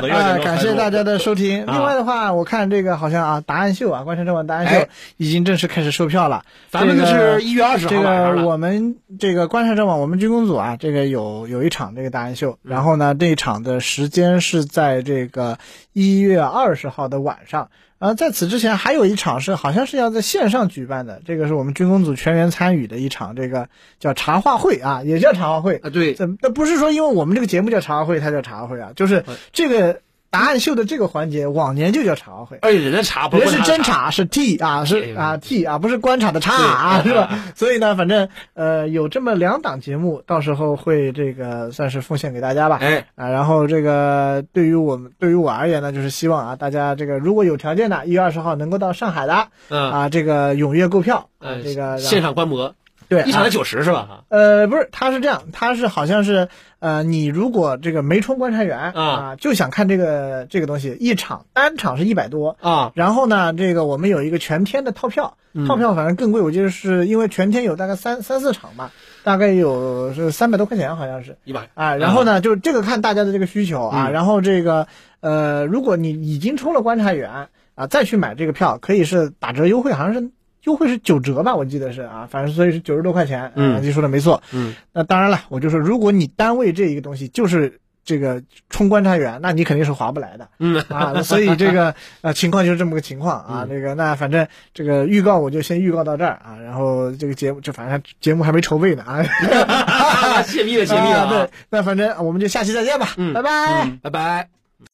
的愿景啊，感谢 大家的收听。啊另外的话，我看这个好像啊，答案秀啊，观察正晚答案秀哎已经正式开始售票了。咱们的这是一月二十号这个。我们这个观察者网，我们军工组啊，这个有有一场这个达人秀，嗯然后呢，这一场的时间是在这个一月二十号的晚上。呃，在此之前还有一场是好像是要在线上举办的，这个是我们军工组全员参与的一场，这个叫茶话会啊，也叫茶话会。啊，对，怎？那不是说因为我们这个节目叫茶话会，它叫茶话会啊，就是这个答案秀的这个环节，往年就叫茶话会。哎人家茶不人是真茶，是 T 啊，是啊 T 啊，不是观察的察啊，对是吧？所以呢，反正呃有这么两档节目，到时候会这个算是奉献给大家吧。哎，啊，然后这个对于我们对于我而言呢，就是希望啊，大家这个如果有条件的，一月二十号能够到上海的嗯，啊，这个踊跃购票啊呃，这个现场观摩，对啊一场才九十是吧？呃，不是，他是这样，他是好像是，呃，你如果这个没充观察员啊。就想看这个这个东西，一场单场是一百多，啊，然后呢，这个我们有一个全天的套票，嗯。套票反正更贵，我记得是因为全天有大概三三四场吧，大概有是三百多块钱，好像是。一百，啊，然后呢，就是这个看大家的这个需求啊，嗯。然后这个呃，如果你已经充了观察员啊，再去买这个票，可以是打折优惠，好像是优惠是九折吧，我记得是啊，反正所以是九十多块钱，嗯啊你说的没错。嗯，那当然了，我就说，如果你单位这一个东西就是这个充观察员，那你肯定是划不来的。嗯啊，所以这个呃情况就是这么个情况啊。嗯这个那反正这个预告我就先预告到这儿啊，然后这个节目就反正节目还没筹备呢啊。泄密了，泄密了 对，那反正我们就下期再见吧，嗯拜拜。嗯，拜拜。